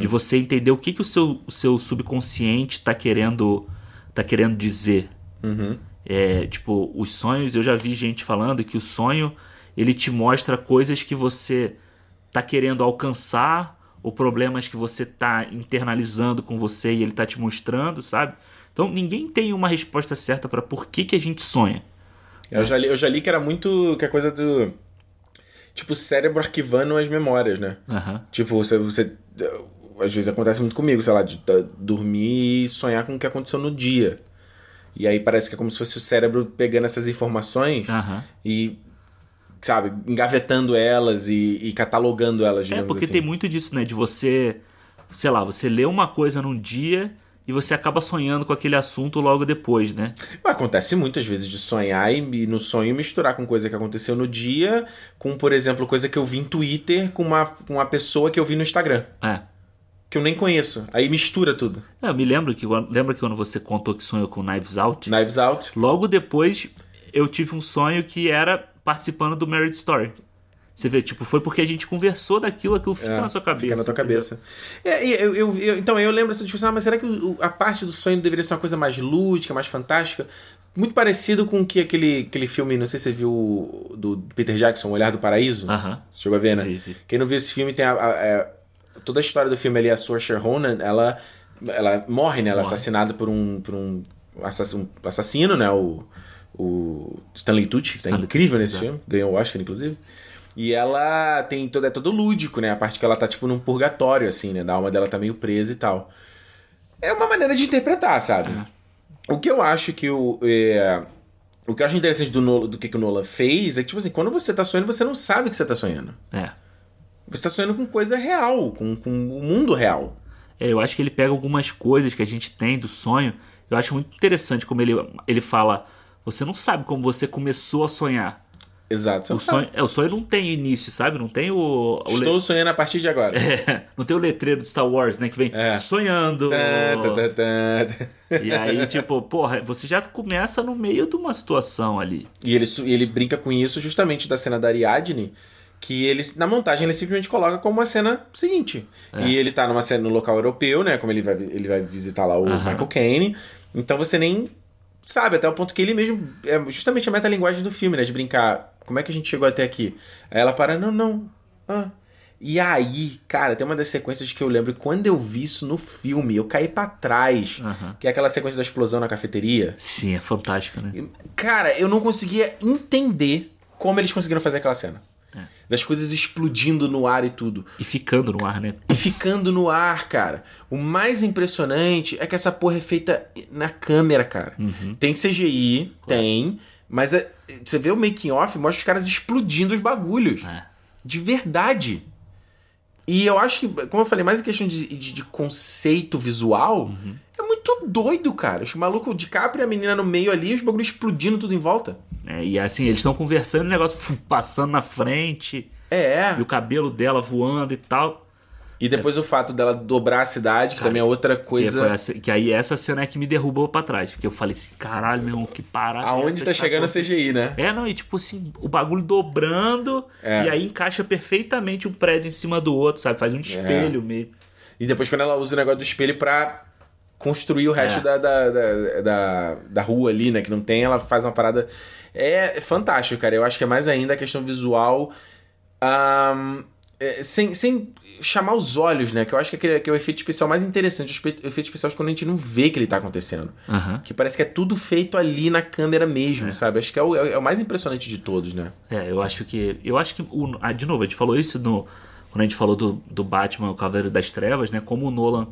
De você entender o que, que o, seu, o seu subconsciente tá querendo, tá querendo dizer. Uhum. É, tipo, os sonhos, eu já vi gente falando que o sonho ele te mostra coisas que você tá querendo alcançar ou problemas que você tá internalizando com você e ele tá te mostrando, sabe? Então ninguém tem uma resposta certa para por que, que a gente sonha. Eu, já li, eu já li que era muito. que a coisa do. Tipo, o cérebro arquivando as memórias, né? Aham. Tipo, você, você. Às vezes acontece muito comigo, sei lá, de tá- dormir e sonhar com o que aconteceu no dia. E aí parece que é como se fosse o cérebro pegando essas informações Aham. e, sabe, engavetando elas e, e catalogando elas, É, porque assim. tem muito disso, né? De você, sei lá, você lê uma coisa num dia e você acaba sonhando com aquele assunto logo depois, né? Acontece muitas vezes de sonhar e e no sonho misturar com coisa que aconteceu no dia, com, por exemplo, coisa que eu vi em Twitter com uma, com uma pessoa que eu vi no Instagram, É. que eu nem conheço. Aí mistura tudo. Eu me lembro que lembra que quando você contou que sonhou com Knives Out? Knives Out. Logo depois eu tive um sonho que era participando do Married Story. Você vê, tipo, foi porque a gente conversou daquilo, aquilo fica É, na sua cabeça. Fica na tua entendeu? cabeça. É, eu, eu- eu- então, eu lembro essa discussão, ah, mas será que o- a parte do sonho deveria ser uma coisa mais lúdica, mais fantástica? Muito parecido com o que aquele, aquele filme, não sei se você viu, do Peter Jackson, O Olhar do Paraíso. Aham. Você chegou a ver, né? Vi, vi. Quem não viu esse filme tem a, a- é, toda a história do filme ali, a Saoirse Ronan, ela, ela morre, né? Ela é assassinada por um, por um assassino, assassino, né? O, o Stanley Tucci, que tá Stanley incrível Tucci, nesse exato. filme, ganhou o Oscar, inclusive. E ela tem todo, é todo lúdico, né? A parte que ela tá, tipo, num purgatório, assim, né? Da alma dela tá meio presa e tal. É uma maneira de interpretar, sabe? O que eu acho que o. é, o que eu acho interessante do, Nolan- do que, que o Nolan fez é que, tipo assim, quando você tá sonhando, você não sabe que você tá sonhando. É. Você tá sonhando com coisa real, com, com o mundo real. É, eu acho que ele pega algumas coisas que a gente tem do sonho. Eu acho muito interessante como ele, ele fala. Você não sabe como você começou a sonhar. Exato. O sonho, é, o sonho não tem início, sabe? Não tem o. o le- Estou sonhando a partir de agora. É, não tem o letreiro do Star Wars, né? Que vem É. sonhando. Tá, tá, tá, tá. E aí, tipo, porra, você já começa no meio de uma situação ali. E ele, e ele brinca com isso justamente da cena da Ariadne, que ele, na montagem ele simplesmente coloca como uma cena seguinte. É. E ele tá numa cena no local europeu, né? Como ele vai, ele vai visitar lá o. Michael Caine. Então você nem sabe, até o ponto que ele mesmo. É justamente a metalinguagem do filme, né? De brincar. Como é que a gente chegou até aqui? Aí ela para, não, não. Ah. E aí, cara, tem uma das sequências que eu lembro, quando eu vi isso no filme, eu caí pra trás. Que é aquela sequência da explosão na cafeteria. Sim, é fantástico, né? Cara, eu não conseguia entender como eles conseguiram fazer aquela cena. Das coisas explodindo no ar e tudo. E ficando no ar, né? E ficando no ar, cara. O mais impressionante é que essa porra é feita na câmera, cara. Uhum. Tem CGI, tem. Mas é- você vê o making off, mostra os caras explodindo os bagulhos. É. De verdade. E eu acho que, como eu falei, mais em questão de, de, de conceito visual, é muito doido, cara. Os malucos de capra e a menina no meio ali, os bagulhos explodindo tudo em volta. né? E assim, eles estão conversando, o negócio passando na frente, É. e o cabelo dela voando e tal. E depois o fato dela dobrar a cidade, que Cara, também é outra Que, coisa. foi essa- que aí essa cena é que me derrubou pra trás. Porque eu falei assim, caralho, meu irmão, que parada. é Aonde tá que chegando o acontecendo?" CGI, né? É, não, e tipo assim, o bagulho dobrando É. e aí encaixa perfeitamente um prédio em cima do outro, sabe? Faz um espelho meio. E depois quando ela usa o negócio do espelho pra construir o resto É. da, da, da, da, da rua ali, né? Que não tem, ela faz uma parada. É fantástico, cara. Eu acho que é mais ainda a questão visual. ahn, é, sem, sem chamar os olhos, né? Que eu acho que, aquele, que é o efeito especial mais interessante. O espe- o efeito especial é quando a gente não vê que ele tá acontecendo. Aham. Que parece que é tudo feito ali na câmera mesmo, sabe? Acho que é o, é o mais impressionante de todos, né? É, eu acho que. Eu acho que. O, ah, de novo, a gente falou isso no. Quando a gente falou do, do Batman, o Cavaleiro das Trevas, né? Como o Nolan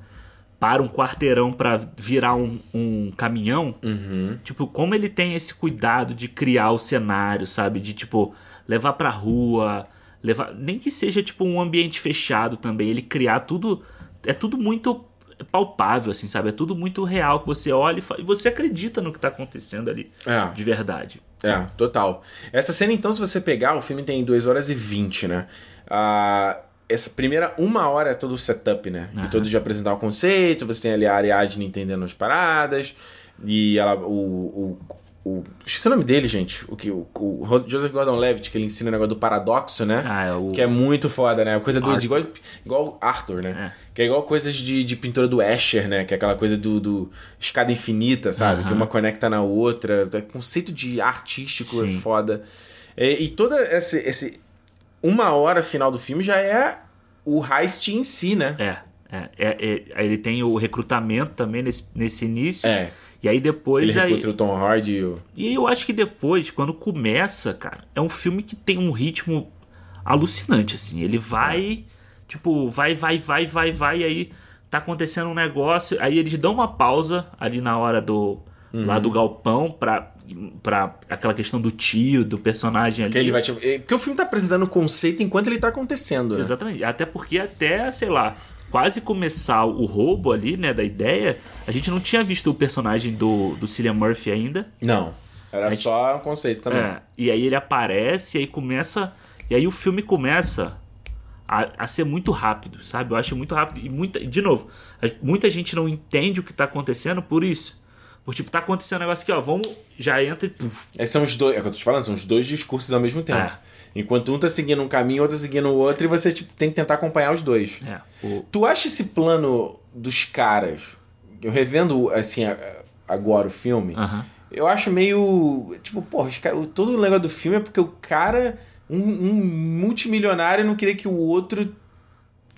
para um quarteirão pra virar um, um caminhão. Uhum. Tipo, como ele tem esse cuidado de criar o cenário, sabe? De, tipo, levar pra rua, levar. Nem que seja, tipo, um ambiente fechado também. Ele criar tudo. É tudo muito palpável, assim, sabe? É tudo muito real que você olha e, fa- e você acredita no que tá acontecendo ali. É. De verdade. É, total. Essa cena, então, se você pegar, o filme tem 2 horas e 20, né? Ah, essa primeira uma hora é todo o setup, né? E Aham. todo de apresentar o conceito, você tem ali a Ariadne entendendo as paradas, e ela, o... o, o esqueci o nome dele, gente. O que o, o Joseph Gordon-Levitt, que ele ensina o negócio do paradoxo, né? Ah, é o. Que é muito foda, né? Coisa do, de igual, igual Arthur, né? É. Que é igual coisas de, de pintura do Escher, né? Que é aquela coisa do, do escada infinita, sabe? Aham. Que uma conecta na outra. O conceito de artístico é Sim. foda. É, e toda esse, esse uma hora final do filme já é o heist em si, né? É, é, é, é, ele tem o recrutamento também nesse, nesse início. É. E aí depois. Ele aí, o Tom Hardy e o... e eu acho que depois, quando começa, cara, é um filme que tem um ritmo alucinante, assim. Ele vai, tipo, vai, vai, vai, vai, vai, e aí tá acontecendo um negócio. Aí eles dão uma pausa ali na hora do. Lá do galpão pra, pra aquela questão do tio, do personagem ali. Que ele vai, tipo, é, porque o filme tá apresentando o conceito enquanto ele tá acontecendo, né? Exatamente. Até porque até, sei lá, quase começar o roubo ali, né, da ideia, a gente não tinha visto o personagem do, do Cillian Murphy ainda. Não. Era gente- só o conceito também. É, e aí ele aparece, e aí começa. E aí o filme começa a, a ser muito rápido, sabe? Eu acho muito rápido. E muita, de novo, muita gente não entende o que tá acontecendo por isso. Por tipo, tá acontecendo um negócio aqui, ó, vamos, já entra e puf, Esses são os dois, é o que eu tô te falando, são os dois discursos ao mesmo tempo. É. Enquanto um tá seguindo um caminho, outro tá seguindo o outro, e você tipo, tem que tentar acompanhar os dois. é, o, Tu acha esse plano dos caras, eu revendo assim agora o filme, aham. eu acho meio. Tipo, porra, todo o negócio do filme é porque o cara, um, um multimilionário, não queria que o outro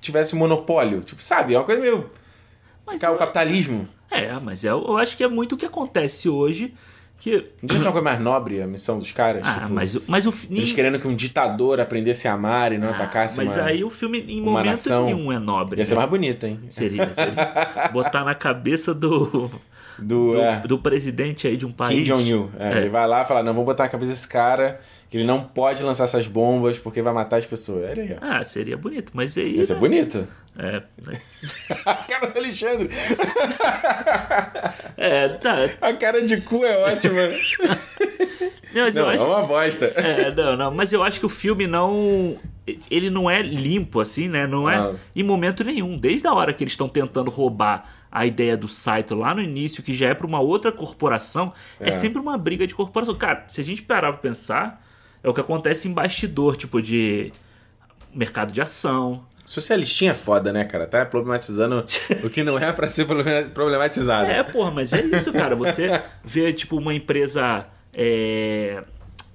tivesse um monopólio. Tipo, sabe? É uma coisa meio. Mas o capitalismo. É, mas é, eu acho que é muito o que acontece hoje. Que. Não ser uma coisa mais nobre a missão dos caras? Ah, Tipo, mas, o- mas o fi- Eles querendo que um ditador aprendesse a amar e não Ah, atacasse Mas uma... aí o filme em momento nação. nenhum é nobre. Ia ser né? mais bonito, hein? Seria, seria. Botar na cabeça do, Do, do, é, do presidente aí de um Kim país. Jong-il. É, É. Ele vai lá e fala, não, vamos botar na cabeça desse cara que ele não pode lançar essas bombas porque vai matar as pessoas. É legal. Ah, seria bonito, mas aí. Ia ser né? bonito. É, né? A cara do Alexandre. é, tá. A cara de cu é ótima. Não, mas eu Não, é acho. uma bosta. É, não, não, mas eu acho que o filme não. Ele não é limpo, assim, né? Não é Ah. em momento nenhum. Desde a hora que eles estão tentando roubar a ideia do Saito lá no início, que já é para uma outra corporação, é. É. sempre uma briga de corporação. Cara, se a gente parar pra pensar, é o que acontece em bastidor, tipo de mercado de ação. Socialistinha é foda, né, cara? Tá problematizando o que não é pra ser problematizado. É, porra, mas é isso, cara. Você vê, tipo, uma empresa. É,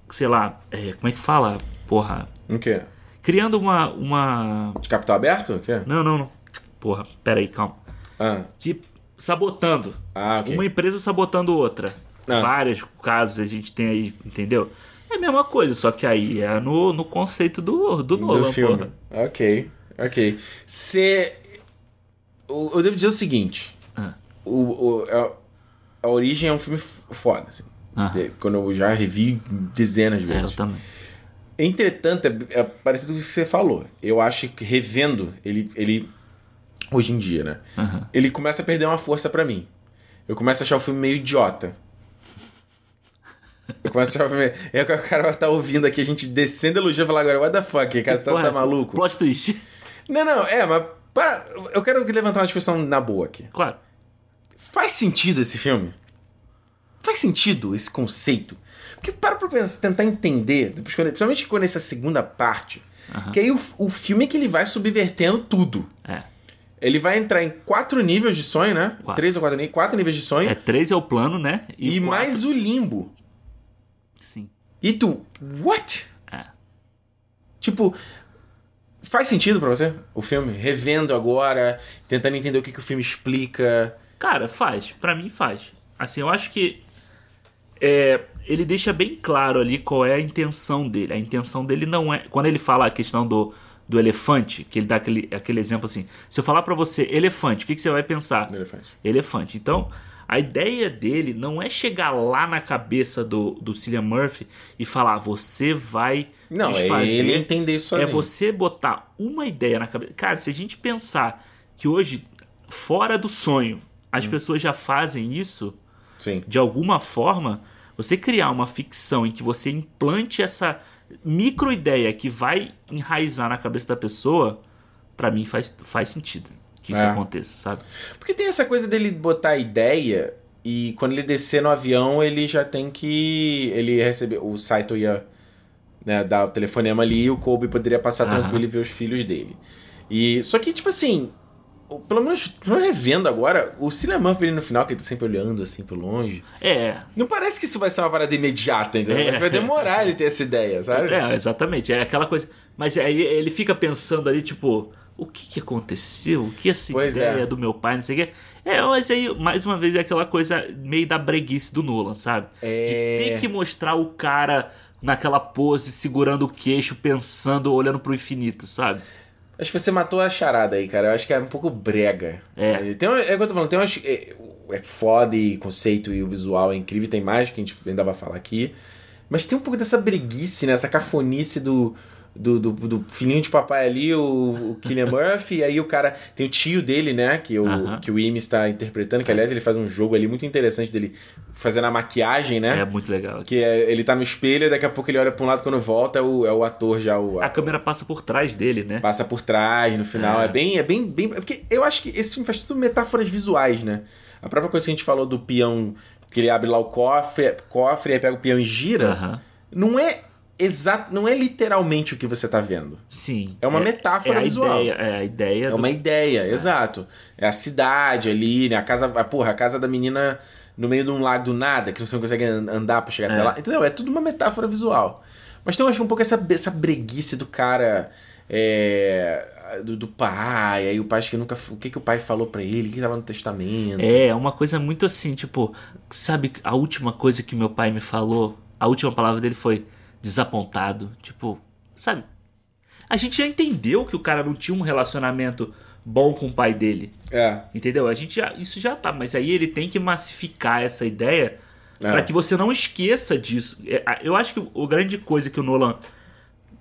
sei lá, é, como é que fala? Porra. O quê? Criando uma. uma... De capital aberto? O quê? Não, não, não. Porra, peraí, calma. Ah, Que sabotando. ah ok. Uma empresa sabotando outra. Ah. Vários casos a gente tem aí, entendeu? É a mesma coisa, só que aí é no, no conceito do, do Nolan, do filme. porra. Ok, ok. O- Eu devo dizer o seguinte. Ah. O, o- a, a Origem é um filme foda, assim. Ah. É, Quando eu já revi dezenas de É, eu vezes. também. Entretanto, é, é parecido com o que você falou. Eu acho que revendo, ele, ele hoje em dia, né? Aham. Ele começa a perder uma força pra mim. Eu começo a achar o filme meio idiota. Eu começo a ver. É que o cara vai estar ouvindo aqui, a gente descendo elogio e falar agora, what the fuck, cara, você tá, tá maluco? Plot twist. Não, não, é, mas. Para, eu quero levantar uma discussão na boa aqui. Claro. Faz sentido esse filme? Faz sentido esse conceito? Porque para pra pensar, tentar entender, principalmente quando essa segunda parte, que aí o, o filme é que ele vai subvertendo tudo. É. Ele vai entrar em quatro níveis de sonho, né? Quatro. Três ou quatro níveis, quatro níveis de sonho. É, três é o plano, né? e quatro- mais o limbo. Sim. E tu, what? É. Tipo, faz sentido pra você o filme? Revendo agora, tentando entender o que, que o filme explica. Cara, faz. Pra mim faz. Assim, eu acho que é, ele deixa bem claro ali qual é a intenção dele. A intenção dele não é. Quando ele fala a questão do, do elefante, que ele dá aquele, aquele exemplo assim. Se eu falar pra você elefante, o que, que você vai pensar? elefante. Elefante. Então, a ideia dele não é chegar lá na cabeça do, do Cillian Murphy e falar, você vai Não, é desfazer. ele entender isso É você botar uma ideia na cabeça. Cara, se a gente pensar que hoje, fora do sonho, as Hum. pessoas já fazem isso Sim. de alguma forma, você criar uma ficção em que você implante essa micro ideia que vai enraizar na cabeça da pessoa, pra mim faz, faz sentido que isso É. aconteça, sabe? Porque tem essa coisa dele botar a ideia e quando ele descer no avião, ele já tem que. Ele receber. O Saito ia né, dar o telefonema ali e o Kobe poderia passar tranquilo e ver os filhos dele. E, só que, tipo assim. Pelo menos, revendo agora, o Murphy ali no final, que ele tá sempre olhando assim por longe. É, Não parece que isso vai ser uma parada imediata, entendeu? É. Mas vai demorar ele ter essa ideia, sabe? É, exatamente. É aquela coisa. Mas aí ele fica pensando ali, tipo, o que que aconteceu? O que essa Pois ideia é. do meu pai, não sei o quê. É, mas aí, mais uma vez, é aquela coisa meio da breguice do Nolan, sabe? É. De ter que mostrar o cara naquela pose, segurando o queixo, pensando, olhando pro infinito, sabe? Acho que você matou a charada aí, cara. Eu acho que é um pouco brega. É. Tem, uma- é o que eu tô falando, tem umas. É, é foda e conceito e o visual é incrível, tem mais que a gente ainda vai falar aqui. Mas tem um pouco dessa breguice, né? Essa cafonice do. Do, do, do filhinho de papai ali, o, o Killian Murphy, e aí o cara. Tem o tio dele, né? Que o, Aham. que o Imi está interpretando, que aliás ele faz um jogo ali muito interessante dele fazendo a maquiagem, né? É muito legal. Que é- ele tá no espelho e daqui a pouco ele olha pra um lado quando volta é o, é o ator já, o, A câmera passa por trás dele, né? passa por trás no final. É, É. bem, é bem, bem. Porque eu acho que esse filme faz tudo metáforas visuais, né? A própria coisa que a gente falou do peão, que ele abre lá o cofre, cofre, aí pega o peão e gira, Aham. não é exato, não é literalmente o que você tá vendo. Sim. É uma metáfora é visual. Ideia, é a ideia É do- uma ideia, exato. É a cidade ali, né? A casa, a, porra, a casa da menina no meio de um lago do nada, que você não consegue an- andar pra chegar até É. lá. Entendeu? É tudo uma metáfora visual. Mas tem, eu acho, um pouco essa, essa breguice do cara. é, do, do pai, aí o pai acho que nunca. O que, que o pai falou pra ele, o que tava no testamento. É, uma coisa muito assim, tipo, sabe a última coisa que meu pai me falou? A última palavra dele foi desapontado. Tipo, sabe? A gente já entendeu que o cara não tinha um relacionamento bom com o pai dele. É. Entendeu? A gente já, isso já tá, mas aí ele tem que massificar essa ideia É. pra que você não esqueça disso. É, a- Eu acho que o grande coisa que o Nolan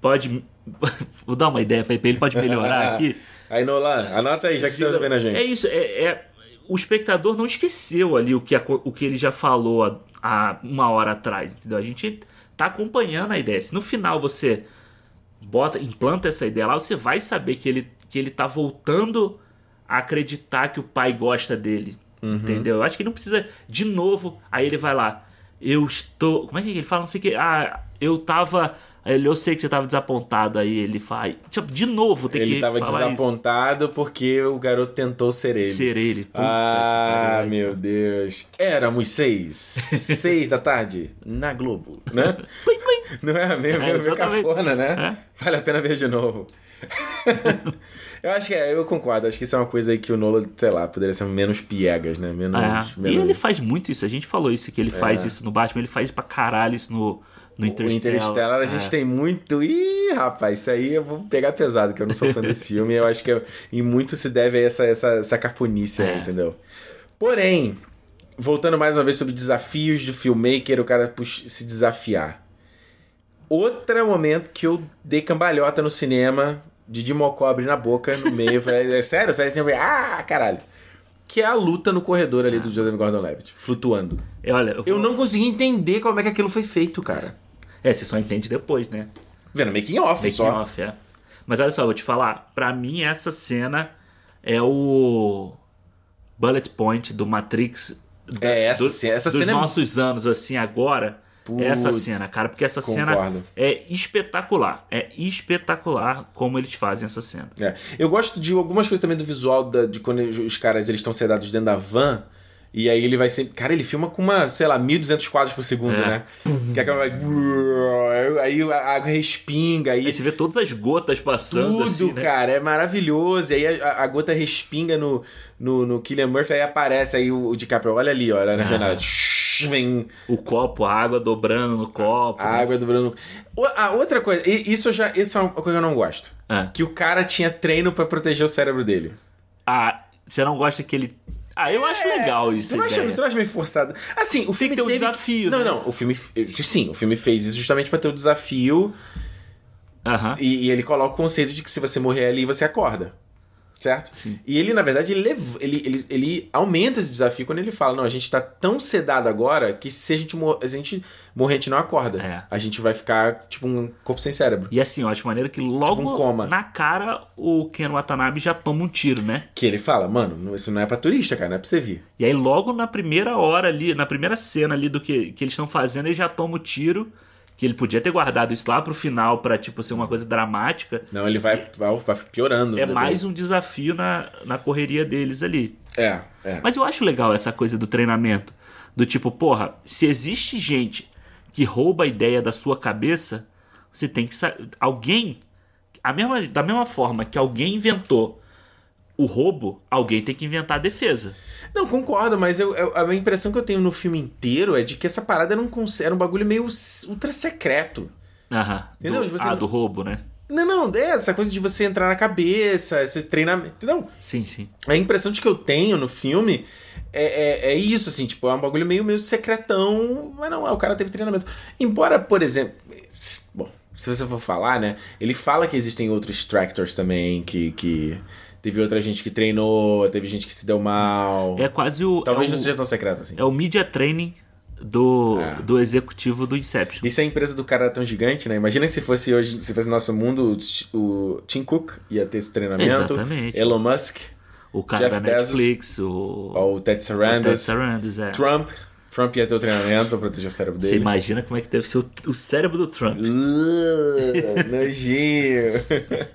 pode vou dar uma ideia pra ele, ele pode melhorar aqui. Aí, Nolan, anota aí, já que você tá vendo a gente. É isso, é, é- o espectador não esqueceu ali o que, aco- o que ele já falou há, há uma hora atrás, entendeu? A gente tá acompanhando a ideia. Se no final você bota, implanta essa ideia lá, você vai saber que ele, que ele tá voltando a acreditar que o pai gosta dele, Uhum. entendeu? Eu acho que não precisa, de novo, aí ele vai lá, eu estou, como é que ele fala? Não sei o que, ah, eu tava... Ele, eu sei que você tava desapontado aí, ele faz. Tipo, de novo tem Ele que tava falar desapontado porque o garoto tentou ser ele. Ser ele. Puta ah, meu Deus. Éramos seis. seis da tarde, na Globo, né? Não é meio, É, meio, cafona, né? Vale a pena ver de novo. eu acho que é, eu concordo. Acho que isso é uma coisa aí que o Nolan, sei lá, poderia ser menos piegas, né? Menos. É. E menos... ele faz muito isso. A gente falou isso, que ele faz isso no Batman. Ele faz pra caralho isso no, no O Interstellar. Interstellar a gente É. tem muito. Ih, rapaz, isso aí eu vou pegar pesado, que eu não sou fã desse filme. Eu acho que é- em muito se deve a essa, essa, essa É. entendeu? Porém, voltando mais uma vez sobre desafios do filmmaker, o cara se desafiar. Outro momento que eu dei cambalhota no cinema, de Dimo Cobre na boca, no meio. eu falei, é sério? Sai sempre, ah, caralho. Que é a luta no corredor ali do Joseph Gordon-Levitt, flutuando. E olha, eu, Eu não consegui entender como é que aquilo foi feito, cara. É, você só entende depois, né? Vendo making off Making só. off, é. Mas olha só, eu vou te falar. Pra mim, essa cena é o bullet point do Matrix. É, essa do- essa dos cena é- nossos anos, assim, agora. Putz, essa cena, cara. Porque essa cena concordo. é espetacular. É espetacular como eles fazem essa cena. É. Eu gosto de algumas coisas também do visual da- de quando os caras eles estão sedados dentro da van. E aí ele vai sempre. Cara, ele filma com uma, sei lá, 1200 quadros por segundo, É. né? Que a câmera vai. Aí a água respinga. Aí Aí você vê todas as gotas passando, tudo, assim, né? cara, é maravilhoso. E aí a, a gota respinga no, no, no Killian Murphy, aí aparece aí o, o DiCaprio. Olha ali, olha Ah. na janela. Vem O copo, a água dobrando no copo. a água do Bruno. O- A outra coisa, isso eu já, isso é uma coisa que eu não gosto. Ah. Que o cara tinha treino pra proteger o cérebro dele. Ah, você não gosta que ele. Ah, eu acho legal isso. Tu não, a acha, ideia. tu não acha meio forçado? Assim, o filme ter um teve... desafio, Não, né? não, o filme... Sim, o filme fez isso justamente pra ter o desafio Aham. e, e ele coloca o conceito de que se você morrer ali, você acorda. Certo? Sim. E ele, na verdade, ele, ele, ele, ele aumenta esse desafio quando ele fala: não, a gente tá tão sedado agora que se a gente, mor a gente morrer, a gente não acorda. É. A gente vai ficar, tipo, um corpo sem cérebro. E assim, eu acho maneiro que logo Tipo um na cara o Ken Watanabe já toma um tiro, né? Que ele fala: mano, isso não é pra turista, cara, não é pra você vir. E aí logo na primeira hora ali, na primeira cena ali do que, que eles estão fazendo, ele já toma o tiro. Que ele podia ter guardado isso lá pro final pra, tipo, ser uma coisa dramática. Não, ele vai, vai, vai piorando. É mais um desafio na, na correria deles ali. É, é. Mas eu acho legal essa coisa do treinamento. Do tipo, porra, se existe gente que rouba a ideia da sua cabeça, você tem que saber. Alguém. A mesma, da mesma forma que alguém inventou o roubo, alguém tem que inventar a defesa. Não, concordo, mas eu, eu- a impressão que eu tenho no filme inteiro é de que essa parada era um, era um bagulho meio ultra secreto. Aham. Entendeu? Do, Você ah, não- do roubo, né? Não, não, é essa coisa de você entrar na cabeça, esse treinamento. Entendeu? Sim, sim. A impressão de que eu tenho no filme é, é, é isso, assim, tipo, é um bagulho meio, meio secretão, mas não, é, o cara teve treinamento. Embora, por exemplo, bom, se você for falar, né, ele fala que existem outros tractors também, que, que teve outra gente que treinou, teve gente que se deu mal. É quase o. Talvez é não o, seja tão secreto assim. é o media training do, É. do executivo do Inception. Isso é a empresa do cara tão gigante, né? Imagina se fosse hoje, se fosse nosso mundo, o- o Tim Cook ia ter esse treinamento. Exatamente. Elon Musk, O cara Jeff da Netflix, o. ou o Ted o Ted Sarandos, Sarandos, é. Trump. Trump ia ter o treinamento pra proteger o cérebro Você dele. imagina como é que deve ser o, o cérebro do Trump. Uh, nojinho.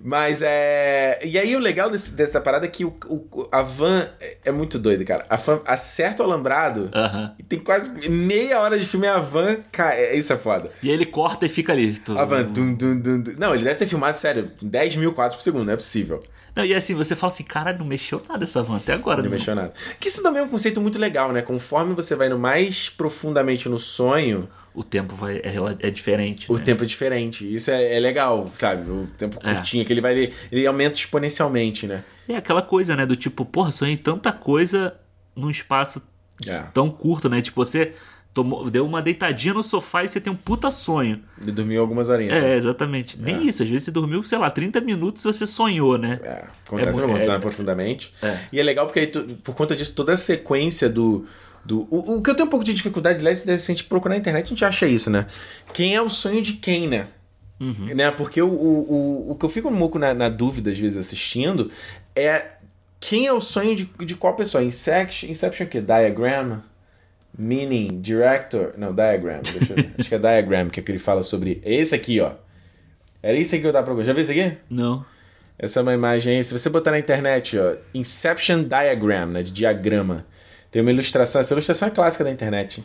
Mas é. E aí o legal desse- dessa parada é que o, o- a van é- é muito doido, cara. A van acerta o alambrado Aham. e tem quase meia hora de filme a van cai. Isso é foda. E ele corta e fica ali. tu- A van. Dum, dum, dum. Não, ele deve ter filmado, sério, 10 mil quadros por segundo, não é possível. Não, e assim, você fala assim, cara, não mexeu nada essa van até agora. Não mexeu nada. Que isso também é um conceito muito legal, né? Conforme você vai no mais profundamente no sonho, O tempo vai, é, é diferente. o né? tempo é diferente. Isso é, é legal, sabe? O tempo É. curtinho, que ele vai. Ele, aumenta exponencialmente, né? É aquela coisa, né? Do tipo, porra, sonhei tanta coisa num espaço É. tão curto, né? Tipo, você tomou, deu uma deitadinha no sofá e você tem um puta sonho. Ele dormiu algumas horinhas. É, né? exatamente. Nem isso. Às vezes você dormiu, sei lá, 30 minutos e você sonhou, né? É, acontece É é, é- profundamente. É. E é legal porque aí por conta disso, toda a sequência do. Do o, o que eu tenho um pouco de dificuldade, aliás, se a gente procurar na internet, a gente acha isso, né? Quem é o sonho de quem, né? Uhum. né? Porque o, o, o, que eu fico um pouco na, na dúvida, às vezes, assistindo, é quem é o sonho de, de qual pessoa? Inception, Inception é o quê? Diagram? Meaning, director. Não, diagram. Deixa eu, acho que é diagram, que é que ele fala sobre. É esse aqui, ó. Era isso aqui que eu tava procurando. Já viu isso aqui? Não. Essa é uma imagem aí. Se você botar na internet, ó, Inception Diagram, né, de diagrama, tem uma ilustração. Essa ilustração é clássica da internet.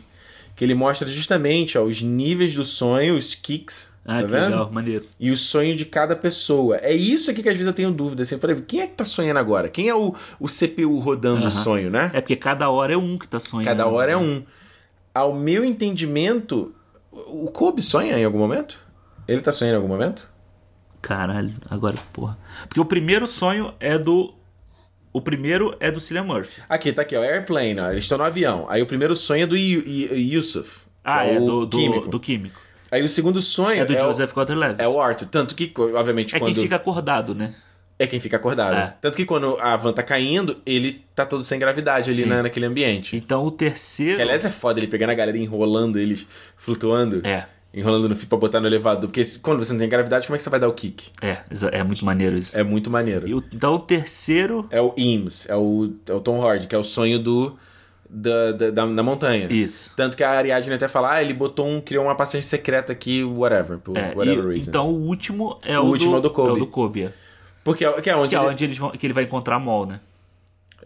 Que ele mostra justamente ó, os níveis do sonho, os kicks. Ah, tá que vendo? legal, maneiro. E o sonho de cada pessoa. É isso aqui que às vezes eu tenho dúvida. Assim, eu falei, quem é que tá sonhando agora? Quem é o, o CPU rodando o Aham. sonho, né? É porque cada hora é um que tá sonhando. Cada hora é né? um. Ao meu entendimento, o Kobe sonha em algum momento? Ele tá sonhando em algum momento? Caralho, agora, porra. Porque o primeiro sonho é do. O primeiro é do Cillian Murphy. Aqui, tá aqui, ó. Airplane, ó. Eles estão no avião. Aí o primeiro sonho é do Yu- Yu- Yusuf. Ah, é, o do, do, químico. do químico. Aí o segundo sonho É do é, Joseph Gordon-Levitt. é o Arthur. Tanto que, obviamente, É quando... quem fica acordado, né? é quem fica acordado. É. Tanto que quando a van tá caindo, ele tá todo sem gravidade ali na, naquele ambiente. Então o terceiro. Que, aliás, é foda ele pegando a galera enrolando eles, flutuando, É, enrolando no fio pra botar no elevador. Porque se- quando você não tem gravidade, como é que você vai dar o kick? é, é muito maneiro isso. É muito maneiro. E o- então o terceiro. É o Eames, é o, é o Tom Hardy, que é o sonho do da, da, da, da montanha. Isso. Tanto que a Ariadne até fala, ah, ele botou um, criou uma passagem secreta aqui, whatever, por É, whatever e- reasons. então o último é O o, último do, é o do Kobe. É o do Kobe. é. Porque é, que é onde Que é ele- onde eles vão, que ele vai encontrar a Mol, né?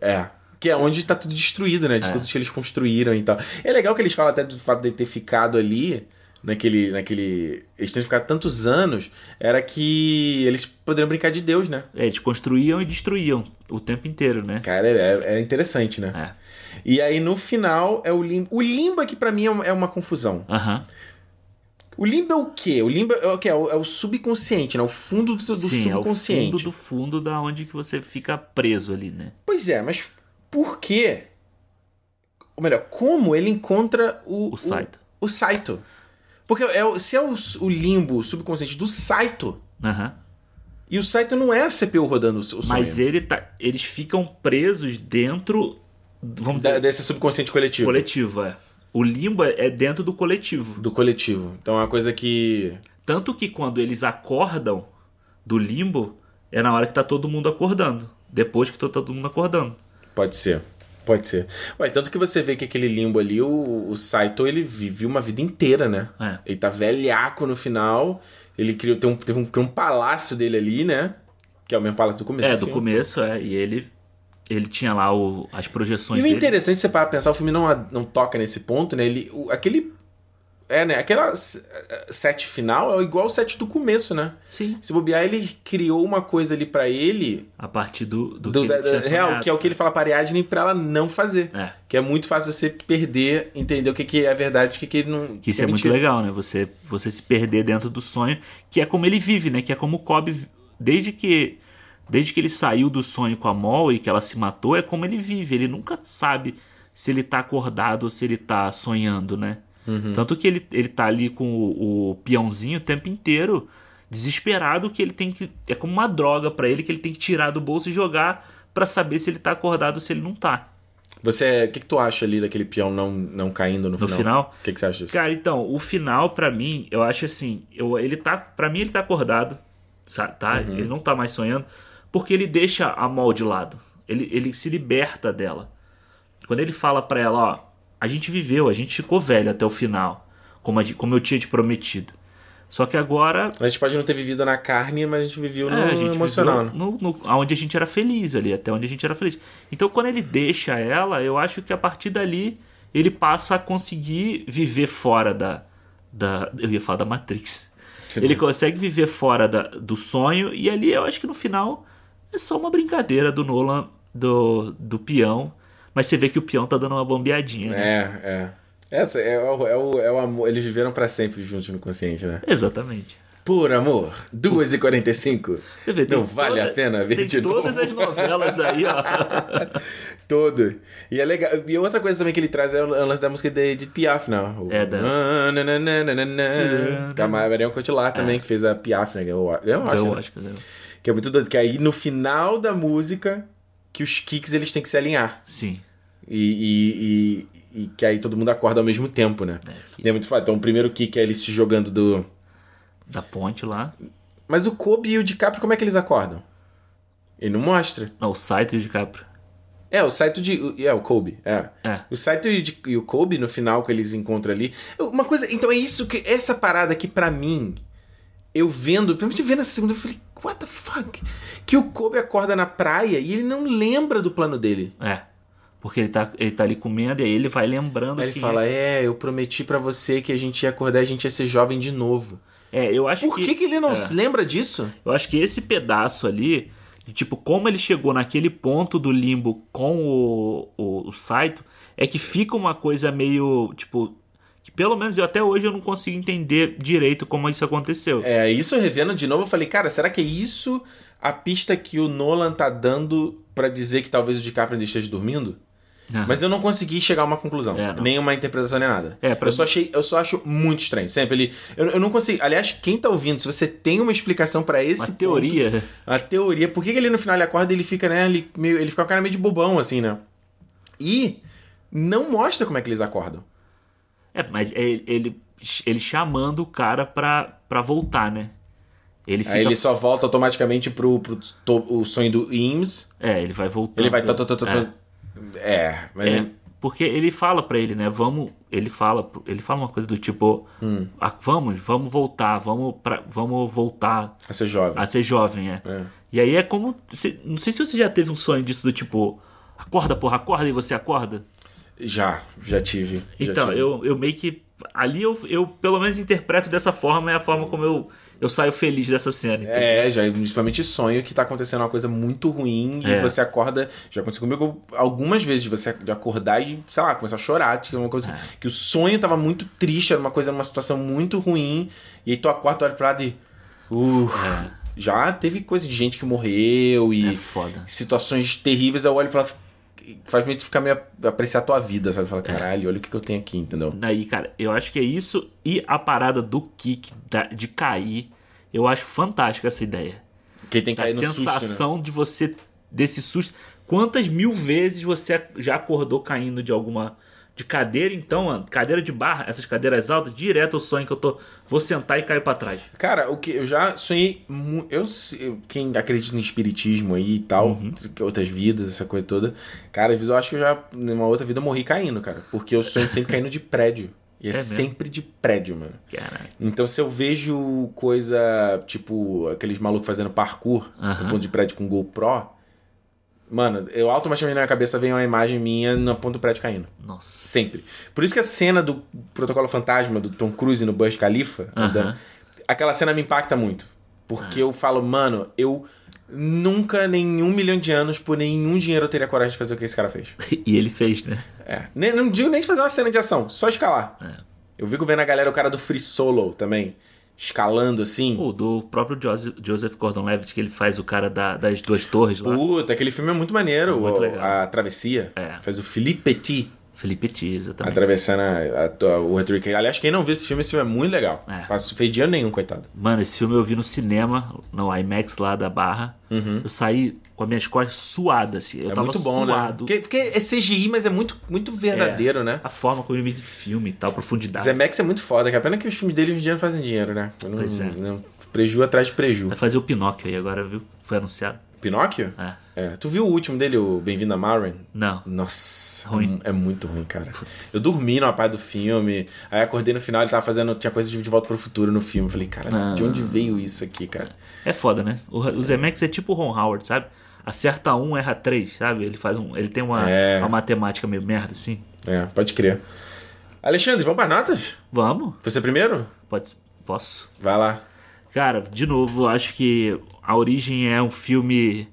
É. Que é onde tá tudo destruído, né? De É. tudo que eles construíram e tal. É legal que eles falam até do fato de ter ficado ali, naquele. naquele. Eles terem ficado tantos anos, era que eles poderiam brincar de Deus, né? É, eles construíam e destruíam o tempo inteiro, né? Cara, é, é interessante, né? É. E aí no final é o limbo. O limbo aqui pra mim é uma- é uma confusão. Aham. O limbo é o quê? O limbo é o quê? É o, é o subconsciente, né? O fundo do, do Sim, é o subconsciente. fundo do fundo da onde que você fica preso ali, né? Pois é, mas por quê? Ou melhor, como ele encontra o, O Saito. O, o Saito? Porque é, se é o, o limbo subconsciente do Saito, Aham. e o Saito não é a CPU rodando o, o sonho. Mas ele tá, eles ficam presos dentro, vamos Da- dizer, desse subconsciente coletivo. coletivo, é. O limbo é é dentro do coletivo. Do coletivo. Então é uma coisa que. Tanto que quando eles acordam do limbo, é na hora que tá todo mundo acordando. Depois que tá todo mundo acordando. Pode ser. Pode ser. Ué, tanto que você vê que aquele limbo ali, o, o Saito, ele vive uma vida inteira, né? É. Ele tá velhaco no final. Ele criou, tem um, teve um, criou um palácio dele ali, né? Que é o mesmo palácio do começo. É, do do filme. começo, é. E ele, ele tinha lá o, as projeções E o dele. interessante, você para pensar, o filme não, não toca nesse ponto, né? Ele, o- aquele. É, né? Aquela s- set final é igual o set do começo, né? Sim. Se bobear, ele criou uma coisa ali pra ele. A partir do, do, Do, que da- real, que é o que ele fala pra Ariadne pra ela não fazer. É. Que é muito fácil você perder, entender o que, que é verdade e o que, que ele não. Que isso é é muito legal, né? Você, você se perder dentro do sonho, que é como ele vive, né? Que é como o Kobe, vi- desde que desde que ele saiu do sonho com a Mol e que ela se matou, é como ele vive. Ele nunca sabe se ele tá acordado ou se ele tá sonhando, né? Uhum. Tanto que ele, ele tá ali com o, o peãozinho o tempo inteiro, desesperado, que ele tem que. É como uma droga pra ele que ele tem que tirar do bolso e jogar pra saber se ele tá acordado ou se ele não tá. Você, o que, que tu acha ali daquele peão não, não caindo no, No final? O que, que você acha disso? Cara, então, o final, pra mim, eu acho assim, eu, ele tá. para mim, ele tá acordado, sa- tá? Uhum. Ele não tá mais sonhando, porque ele deixa a Mol de lado. Ele, ele se liberta dela. Quando ele fala pra ela, ó, a gente viveu, a gente ficou velho até o final, como, a como eu tinha te prometido. Só que agora. A gente pode não ter vivido na carne, mas a gente viveu no é, a gente emocional, né? viveu no, no, onde a gente era feliz ali, até onde a gente era feliz. Então, quando ele deixa ela, eu acho que a partir dali ele passa a conseguir viver fora da. da eu ia falar da Matrix. Sim. Ele consegue viver fora da, do sonho, e ali eu acho que no final é só uma brincadeira do Nolan, do, do peão. Mas você vê que o peão tá dando uma bombeadinha. né? É, é. Essa é o, é o, é o amor. Eles viveram pra sempre juntos no consciente, né? Exatamente. Por amor, 2h45. Você vê, Não vale toda- a pena ver tem de todas novo. as novelas aí, ó. Todo. E é legal. E outra coisa também que ele traz é o lance da música de, de Piaf, né? O- É, da- é a Marion Cotillard também, que fez a Piaf, né? Eu, acho. É. Eu né? acho que é. Que é muito doido. Que aí no final da música, que os kicks eles têm que se alinhar. Sim. E, e, e, e que aí todo mundo acorda ao mesmo tempo, né? É, que- E é muito foda. Então o primeiro kick é ele se jogando do. da ponte lá. Mas o Kobe e o DiCaprio, como é que eles acordam? Ele não mostra. Não, o site do DiCaprio. É, o Saito de. o- É, o Kobe. É. É. O Saito e, e o Kobe, no final, que eles encontram ali. Uma coisa. Então é isso que. Essa parada que, pra mim, eu vendo. Principalmente vendo essa segunda, eu falei, what the fuck? Que o Kobe acorda na praia e ele não lembra do plano dele. É. Porque ele tá, ele tá ali comendo e aí ele vai lembrando Aí ele fala, é. é, eu prometi pra você que a gente ia acordar e a gente ia ser jovem de novo. É, eu acho Por que, que ele não é. se lembra disso? Eu acho que esse pedaço ali, de tipo, como ele chegou naquele ponto do limbo com o, o, o Saito, é que fica uma coisa meio, tipo, que pelo menos eu até hoje eu não consigo entender direito como isso aconteceu. É, isso revendo de novo, eu falei, cara, será que é isso a pista que o Nolan tá dando pra dizer que talvez o DiCaprio ainda esteja dormindo? Aham. Mas eu não consegui chegar a uma conclusão. É, nem uma interpretação, nem nada. É, pra eu, só achei, eu só acho muito estranho. Sempre ele. Eu, eu não consigo. Aliás, quem tá ouvindo, se você tem uma explicação pra esse. Uma ponto, teoria. a teoria. Por que, que ele no final ele acorda e ele fica, né? Ele, meio, ele fica com a cara meio de bobão, assim, né? E não mostra como é que eles acordam. É, mas é ele, ele chamando o cara pra, pra voltar, né? Ele fica. Aí ele só volta automaticamente pro, pro to- o sonho do Ims. É, ele vai voltando. Ele vai. tó, É. É, mas. É, porque ele fala pra ele, né? Vamos, ele fala, ele fala uma coisa do tipo, Hum. "Ah, vamos, vamos voltar, vamos pra, vamos voltar A ser jovem. a ser jovem, é. É. E aí é como, se- não sei se você já teve um sonho disso do tipo, acorda, porra, acorda e você acorda. Já, já tive. já Então, tive. eu, eu meio que ali eu, eu pelo menos interpreto dessa forma, é a forma como eu, eu saio feliz dessa cena. entendeu? É, já principalmente sonho que tá acontecendo uma coisa muito ruim e É. você acorda. Já aconteceu comigo algumas vezes de você acordar e, sei lá, começar a chorar. Tipo, uma coisa É. que o sonho tava muito triste, era uma coisa, uma situação muito ruim. E aí tu acorda, tu olha pro lado e. Uh, Já teve coisa de gente que morreu e É foda. situações terríveis. Eu olho pra lá e faz meio tu ficar meio apreciar a tua vida, sabe? É. Fala, caralho, olha o que, que eu tenho aqui, entendeu? Aí, cara, eu acho que é isso. E a parada do kick, da- de cair, eu acho fantástica essa ideia. Quem tem que A cair no susto, né? sensação de você, desse susto. Quantas mil vezes você já acordou caindo de alguma. De cadeira, então, mano, cadeira de barra, essas cadeiras altas, direto eu sonho que eu tô. Vou sentar e cair pra trás. Cara, o que eu já sonhei. Eu, quem acredita em espiritismo aí e tal, Uhum. outras vidas, essa coisa toda. Cara, às vezes eu acho que eu já, numa outra vida, eu morri caindo, cara. Porque eu sonho sempre caindo de prédio. E é, É sempre de prédio, mano. Caralho. Então se eu vejo coisa, tipo, aqueles malucos fazendo parkour Aham. no ponto de prédio com GoPro. Mano, eu automaticamente na minha cabeça vem uma imagem minha na ponta do prédio caindo. Nossa. Sempre. Por isso que a cena do Protocolo Fantasma, do Tom Cruise no Burj Khalifa, andando, Aham. aquela cena me impacta muito. Porque eu falo, mano, eu nunca, nenhum milhão de anos, por nenhum dinheiro, eu teria coragem de fazer o que esse cara fez. E ele fez, né? É. Nem, não digo nem de fazer uma cena de ação, só escalar. É. Eu fico vendo a galera, o cara do Free Solo também, escalando assim. O do próprio Joseph, Joseph Gordon-Levitt, que ele faz o cara da- das duas torres lá. Puta, aquele filme é muito maneiro. Muito o- legal. A Travessia. É. Faz o Philippe Petit Felipe Tiza também. atravessando a, a, o Arthur K. Aliás, quem não viu esse filme, esse filme é muito legal. É. Passou, fez dinheiro nenhum, coitado. Mano, esse filme eu vi no cinema, no IMAX lá da Barra. Eu saí com as minhas costas suadas, assim. Eu Uhum. é tava muito bom, né? suado. Porque, porque é CGI, mas é muito, muito verdadeiro, né? A forma como ele filme e tal, profundidade. Zemex é muito foda, cara. Pena que os filmes dele hoje em dia não fazem dinheiro, né? Eu Não, Pois é. não- preju atrás de preju. Vai fazer o Pinóquio aí agora, viu? Foi anunciado. Pinóquio? É. É. Tu viu o último dele, o Bem-vindo a Marin? Não. Nossa, Ruim. é muito ruim, cara. Putz. Eu dormi na parte do filme, aí acordei no final, ele tava fazendo, tinha coisa de De Volta pro Futuro no filme. Falei, cara, Ah. de onde veio isso aqui, cara? É foda, né? O, o Zemex é tipo o Ron Howard, sabe? Acerta um, erra três, sabe? Ele faz um. Ele tem uma, É. uma matemática meio merda, assim. É, pode crer. Alexandre, vamos para notas? Vamos? Você primeiro? Pode, posso? Vai lá. Cara, de novo, acho que A Origem é um filme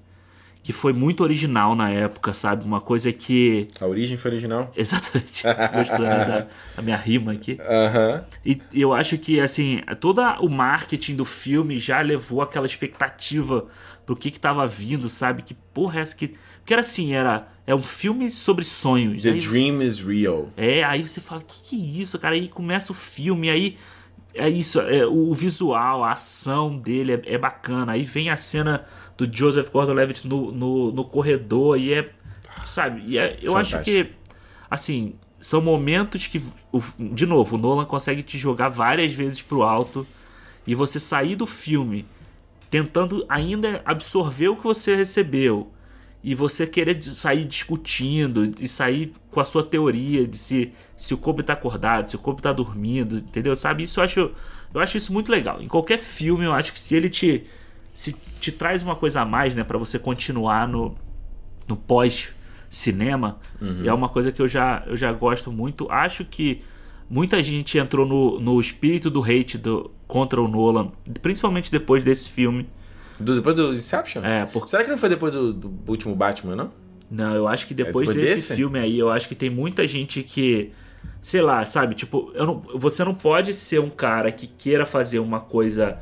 que foi muito original na época, sabe? Uma coisa que. A origem foi original? Exatamente. Gostou né, da, da minha rima aqui. Aham. E eu acho que, assim, todo o marketing do filme já levou aquela expectativa pro que que tava vindo, sabe? Que porra é essa que. Porque era assim, era. É um filme sobre sonhos. The Aí- Dream is Real. é, aí você fala, que que é isso, cara? Aí começa o filme, aí é isso, é, o visual, a ação dele é, é bacana. Aí vem a cena do Joseph Gordon-Levitt no, no, no corredor e é, sabe? E é- eu acho Fantástico. que, assim, são momentos que, de novo, o Nolan consegue te jogar várias vezes pro alto e você sair do filme tentando ainda absorver o que você recebeu e você querer sair discutindo e sair com a sua teoria de se, se o Kobe tá acordado, se o Kobe tá dormindo, entendeu? Sabe? Isso eu acho, eu acho isso muito legal. Em qualquer filme, eu acho que se ele te, se te traz uma coisa a mais, né, para você continuar no, no pós cinema, é uma coisa que eu já, eu já gosto muito. Acho que muita gente entrou no, no espírito do hate do, contra o Nolan, principalmente depois desse filme. Do- depois do Inception? É, porque Será que não foi depois do, do último Batman, não? Não, eu acho que depois, É depois desse, desse? filme aí, eu acho que tem muita gente que. Sei lá, sabe? Tipo, não, você não pode ser um cara que queira fazer uma coisa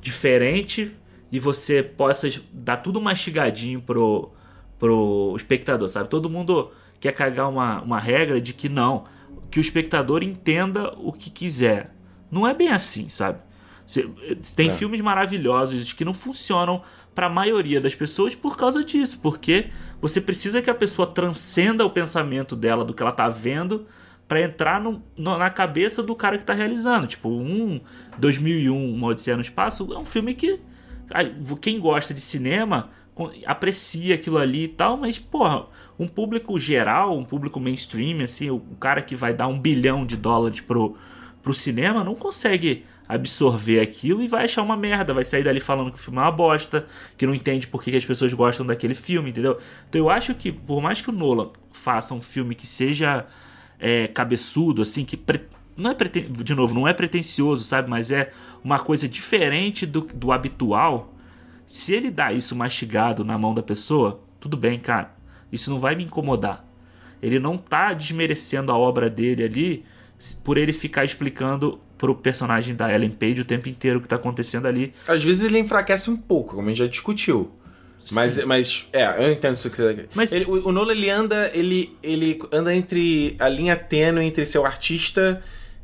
diferente e você possa dar tudo mastigadinho pro, pro espectador, sabe? Todo mundo quer cagar uma, uma regra de que não, que o espectador entenda o que quiser. Não é bem assim, sabe? Tem é. filmes maravilhosos que não funcionam para a maioria das pessoas por causa disso, porque você precisa que a pessoa transcenda o pensamento dela do que ela tá vendo para entrar no, no, na cabeça do cara que tá realizando. Tipo, um 2001, Uma Odisseia no Espaço é um filme que quem gosta de cinema aprecia aquilo ali e tal, mas, porra, um público geral, um público mainstream, assim, o, cara que vai dar um bilhão de dólares pro, pro cinema não consegue absorver aquilo e vai achar uma merda, vai sair dali falando que o filme é uma bosta, que não entende por que as pessoas gostam daquele filme, entendeu? Então eu acho que, por mais que o Nolan faça um filme que seja é, cabeçudo, assim, que pre... não é preten... de novo, não é pretencioso, sabe? Mas é uma coisa diferente do, do habitual. Se ele dá isso mastigado na mão da pessoa, tudo bem, cara. Isso não vai me incomodar. Ele não tá desmerecendo a obra dele ali por ele ficar explicando pro personagem da Ellen Page o tempo inteiro o que tá acontecendo ali. Às vezes ele enfraquece um pouco, como a gente já discutiu. Mas, mas, é, eu entendo isso que você mas ele, o, o Nolan, ele anda, ele, ele anda entre a linha tênue entre ser o artista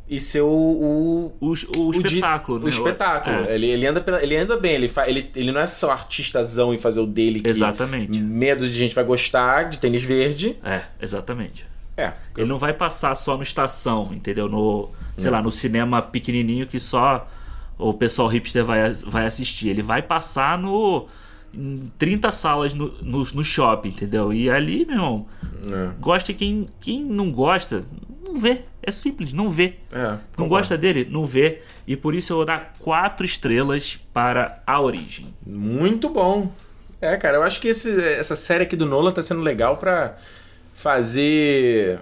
e ser o... O, o, o, espetáculo, né? O espetáculo. É. Ele, ele, anda ele anda bem, ele, fa, ele, ele não é só artistazão e fazer o dele que... Exatamente. Medo de gente vai gostar, de tênis verde. É, exatamente. É. Ele não vai passar só no estação, entendeu? No, sei hum. lá, no cinema pequenininho que só o pessoal hipster vai, vai assistir. Ele vai passar no em 30 salas no, no, no, shopping, entendeu? E ali, meu irmão, é. gosta quem, quem não gosta, não vê. É simples, não vê. É, não gosta dele, não vê. E por isso eu vou dar quatro estrelas para a origem. Muito bom. É, cara, eu acho que esse, essa série aqui do Nolan tá sendo legal para fazer.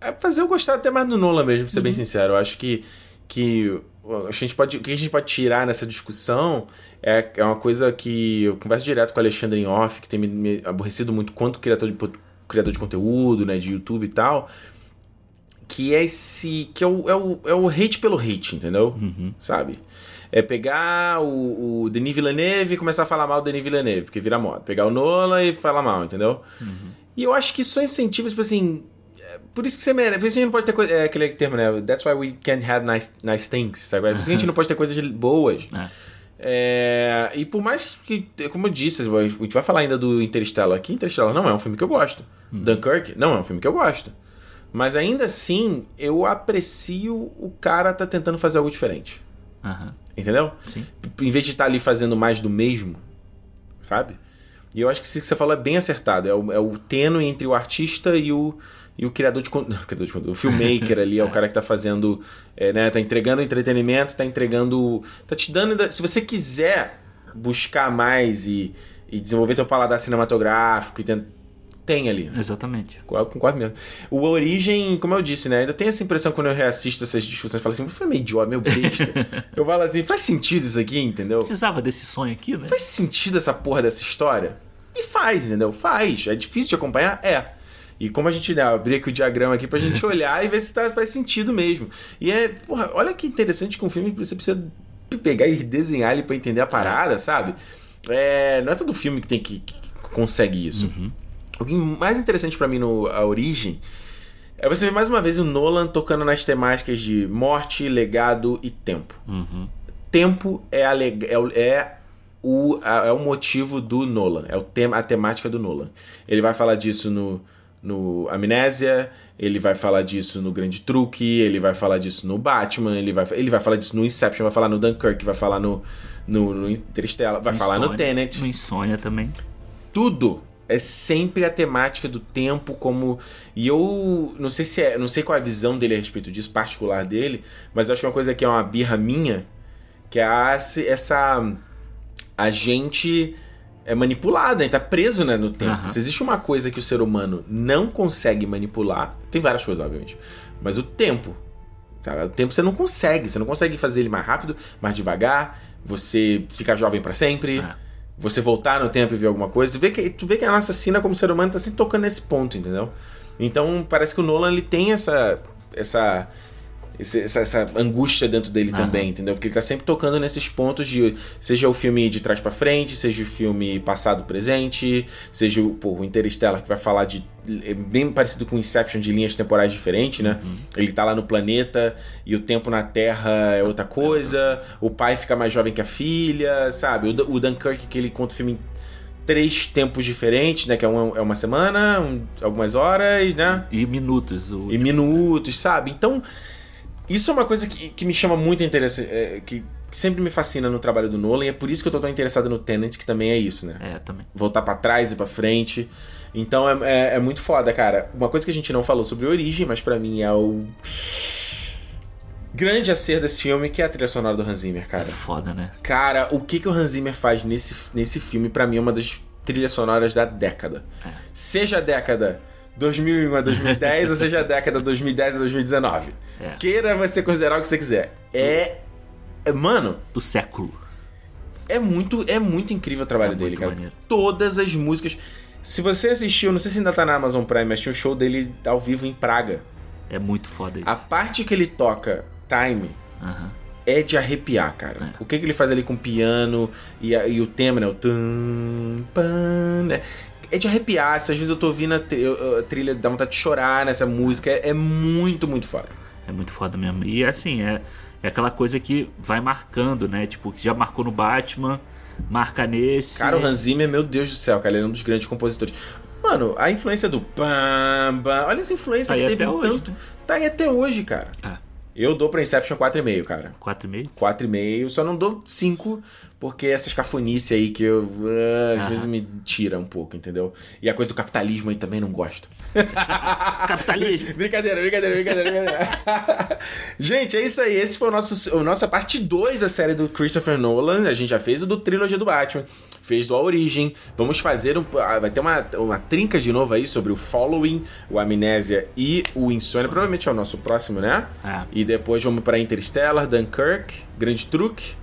É fazer eu gostar até mais do Nolan mesmo, pra ser uhum. bem sincero. Eu acho que. que a gente pode, o que a gente pode tirar nessa discussão é, é uma coisa que eu converso direto com o Alexandre em off, que tem me, me aborrecido muito quanto criador de, criador de conteúdo, né, de YouTube e tal, que é esse, que é o, é o, é o hate pelo hate, entendeu? Uhum. Sabe? É pegar o, o Denis Villeneuve e começar a falar mal do Denis Villeneuve, porque vira moda. Pegar o Nolan e falar mal, entendeu? Uhum. E eu acho que isso incentiva, tipo assim, é, por isso que você merece. Por isso que a gente não pode ter coisa. É aquele termo, né? That's why we can't have nice, nice things, sabe? Por isso que a gente não pode ter coisas boas. É. É, e por mais que, como eu disse, a gente vai falar ainda do Interstellar aqui. Interstellar não é um filme que eu gosto. Hum. Dunkirk não é um filme que eu gosto. Mas ainda assim, eu aprecio o cara tá tentando fazer algo diferente. Uhum. Entendeu? Sim. Em vez de estar tá ali fazendo mais do mesmo, sabe? E eu acho que isso que você falou é bem acertado. É o, é o tênue entre o artista e o, e o criador de conteúdo, o filmmaker ali é o cara que tá fazendo, é, né, tá entregando entretenimento, tá entregando, tá te dando, se você quiser buscar mais e, e desenvolver teu paladar cinematográfico e tem, tem ali. Exatamente. Concordo mesmo. O Origem, como eu disse, né? Ainda tem essa impressão quando eu reassisto essas discussões. Eu falo assim, foi meio idiota, meio besta. eu falo assim, faz sentido isso aqui, entendeu? Precisava desse sonho aqui, né? Faz sentido essa porra dessa história? E faz, entendeu? Faz. É difícil de acompanhar? É. E como a gente né, abrir aqui o diagrama aqui pra gente olhar e ver se tá, faz sentido mesmo. E é, porra, olha que interessante que um filme você precisa pegar e desenhar ele pra entender a parada, sabe? É, não é todo filme que tem que, que consegue isso. Uhum. O que mais interessante para mim no A Origem é você ver mais uma vez o Nolan tocando nas temáticas de morte, legado e tempo. Uhum. Tempo é, a, é, é o, é o motivo do Nolan, é o tema, a temática do Nolan. Ele vai falar disso no no Amnésia, ele vai falar disso no Grande Truque, ele vai falar disso no Batman, ele vai, ele vai falar disso no Inception, vai falar no Dunkirk, vai falar no, no, no Interstellar, vai falar no Tenet. No Insônia também. Tudo é sempre a temática do tempo como e eu não sei se é, não sei qual é a visão dele a respeito disso particular dele, mas eu acho uma coisa que é uma birra minha, que é essa a gente é manipulado, né? tá preso né, no tempo. Uhum. Se existe uma coisa que o ser humano não consegue manipular, tem várias coisas, obviamente, mas o tempo. O tempo você não consegue, você não consegue fazer ele mais rápido, mais devagar, você ficar jovem para sempre, uhum. Você voltar no tempo e ver alguma coisa. Tu vê que, tu vê que a nossa sina como ser humano tá sempre tocando nesse ponto, entendeu? Então parece que o Nolan ele tem essa. essa esse- essa, essa angústia dentro dele Aham. também, entendeu? Porque ele tá sempre tocando nesses pontos de. Seja o filme de trás pra frente, seja o filme passado presente, seja o, pô, o Interstellar que vai falar de. É bem parecido com Inception de linhas temporais diferentes, né? Ele tá lá no planeta e o tempo na Terra é outra coisa, o pai fica mais jovem que a filha, sabe? O, o Dunkirk que ele conta o filme em três tempos diferentes, né? Que é uma, é uma semana, um- algumas horas, né? E minutos. O... e minutos, sabe? Então, isso é uma coisa que, que me chama muito interesse, é, que sempre me fascina no trabalho do Nolan, e é por isso que eu tô tão interessado no Tenet, que também é isso, né? É, também. Voltar pra trás e pra frente. Então é, é, é muito foda, cara. Uma coisa que a gente não falou sobre origem, mas pra mim é o grande acerto desse filme, que é a trilha sonora do Hans Zimmer, É cara. foda, né? Cara, o que, que o Hans Zimmer faz nesse, nesse filme, pra mim, é uma das trilhas sonoras da década. É. Seja a década 2001 a 2010, ou seja a década 2010 a 2019. É. Queira você considerar o que você quiser. É. é- mano, Do século. é muito, é muito incrível o trabalho É dele, cara. maneiro. Todas as músicas. Se você assistiu, não sei se ainda tá na Amazon Prime, mas tinha um show dele ao vivo em Praga. É muito foda isso. A parte que ele toca Time é de arrepiar, cara. É. O que, que ele faz ali com o piano e, e o tema, né? O tum, pan, né? É de arrepiar. Se às vezes eu tô ouvindo a, tri- a trilha, dá vontade de chorar nessa música. É, é muito, muito foda. É muito foda mesmo. E assim, é, é aquela coisa que vai marcando, né? Tipo, que já marcou no Batman, marca nesse. Cara, o Hans Zimmer, meu Deus do céu, cara, ele é um dos grandes compositores. Mano, a influência do pam, pam, olha essa influência Tá que teve até hoje, tanto. né? Tá aí até hoje, cara. É. Eu dou pra Inception 4,5, cara. 4,5? 4,5, só não dou 5, porque essas cafonices aí que eu ah, às Aham. vezes me tira um pouco, entendeu? E a coisa do capitalismo aí também não gosto. Capitalismo! brincadeira, brincadeira, brincadeira, brincadeira. gente, é isso aí. Esse foi o nosso, a nossa parte 2 da série do Christopher Nolan. A gente já fez o do trilogia do Batman, fez do A Origem. Vamos fazer um. ah, Vai ter uma, uma trinca de novo aí sobre o Following, o Amnésia e o Insônia. Provavelmente é o nosso próximo, né? É. E depois vamos pra Interstellar, Dunkirk, Grande Truque.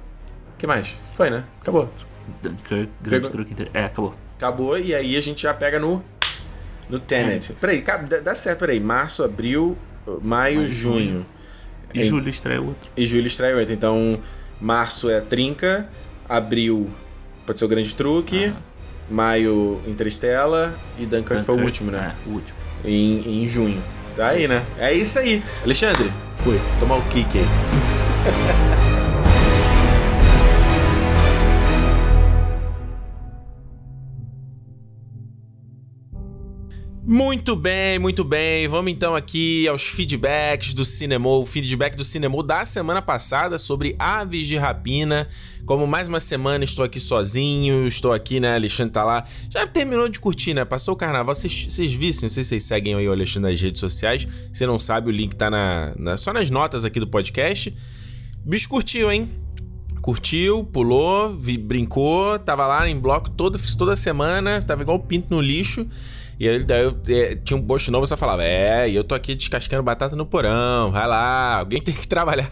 Que mais? Foi, né? Acabou. Dunkirk, grande Pegou. truque. inter- É, acabou. Acabou e aí a gente já pega no. No Tenet. Peraí, ca- dá, dá certo, peraí. Março, abril, maio, Maio, junho. E Júlio estreia outro. E julho estreia 8. Então, março é Trinca, abril pode ser o Grande Truque, maio Interstellar e Dunkirk, foi o Dunkirk, último, né? É, o último. Em, em junho. Tá aí, né? É isso aí. Alexandre, Foi. tomar o kick aí. Muito bem, muito bem. Vamos então aqui aos feedbacks do cinema, o feedback do cinema da semana passada sobre Aves de Rapina. Como mais uma semana estou aqui sozinho, estou aqui, né? Alexandre tá lá. Já terminou de curtir, né? Passou o carnaval. Vocês, vissem, não sei se vocês seguem aí o Alexandre nas redes sociais. Se não sabe, o link tá na, na- só nas notas aqui do podcast. Bicho curtiu, hein? Curtiu, pulou, vi- brincou, tava lá em bloco fiz toda semana, tava igual pinto no lixo. E aí daí eu, é, tinha um post novo, só falava, é, e eu tô aqui descascando batata no porão, vai lá, alguém tem que trabalhar.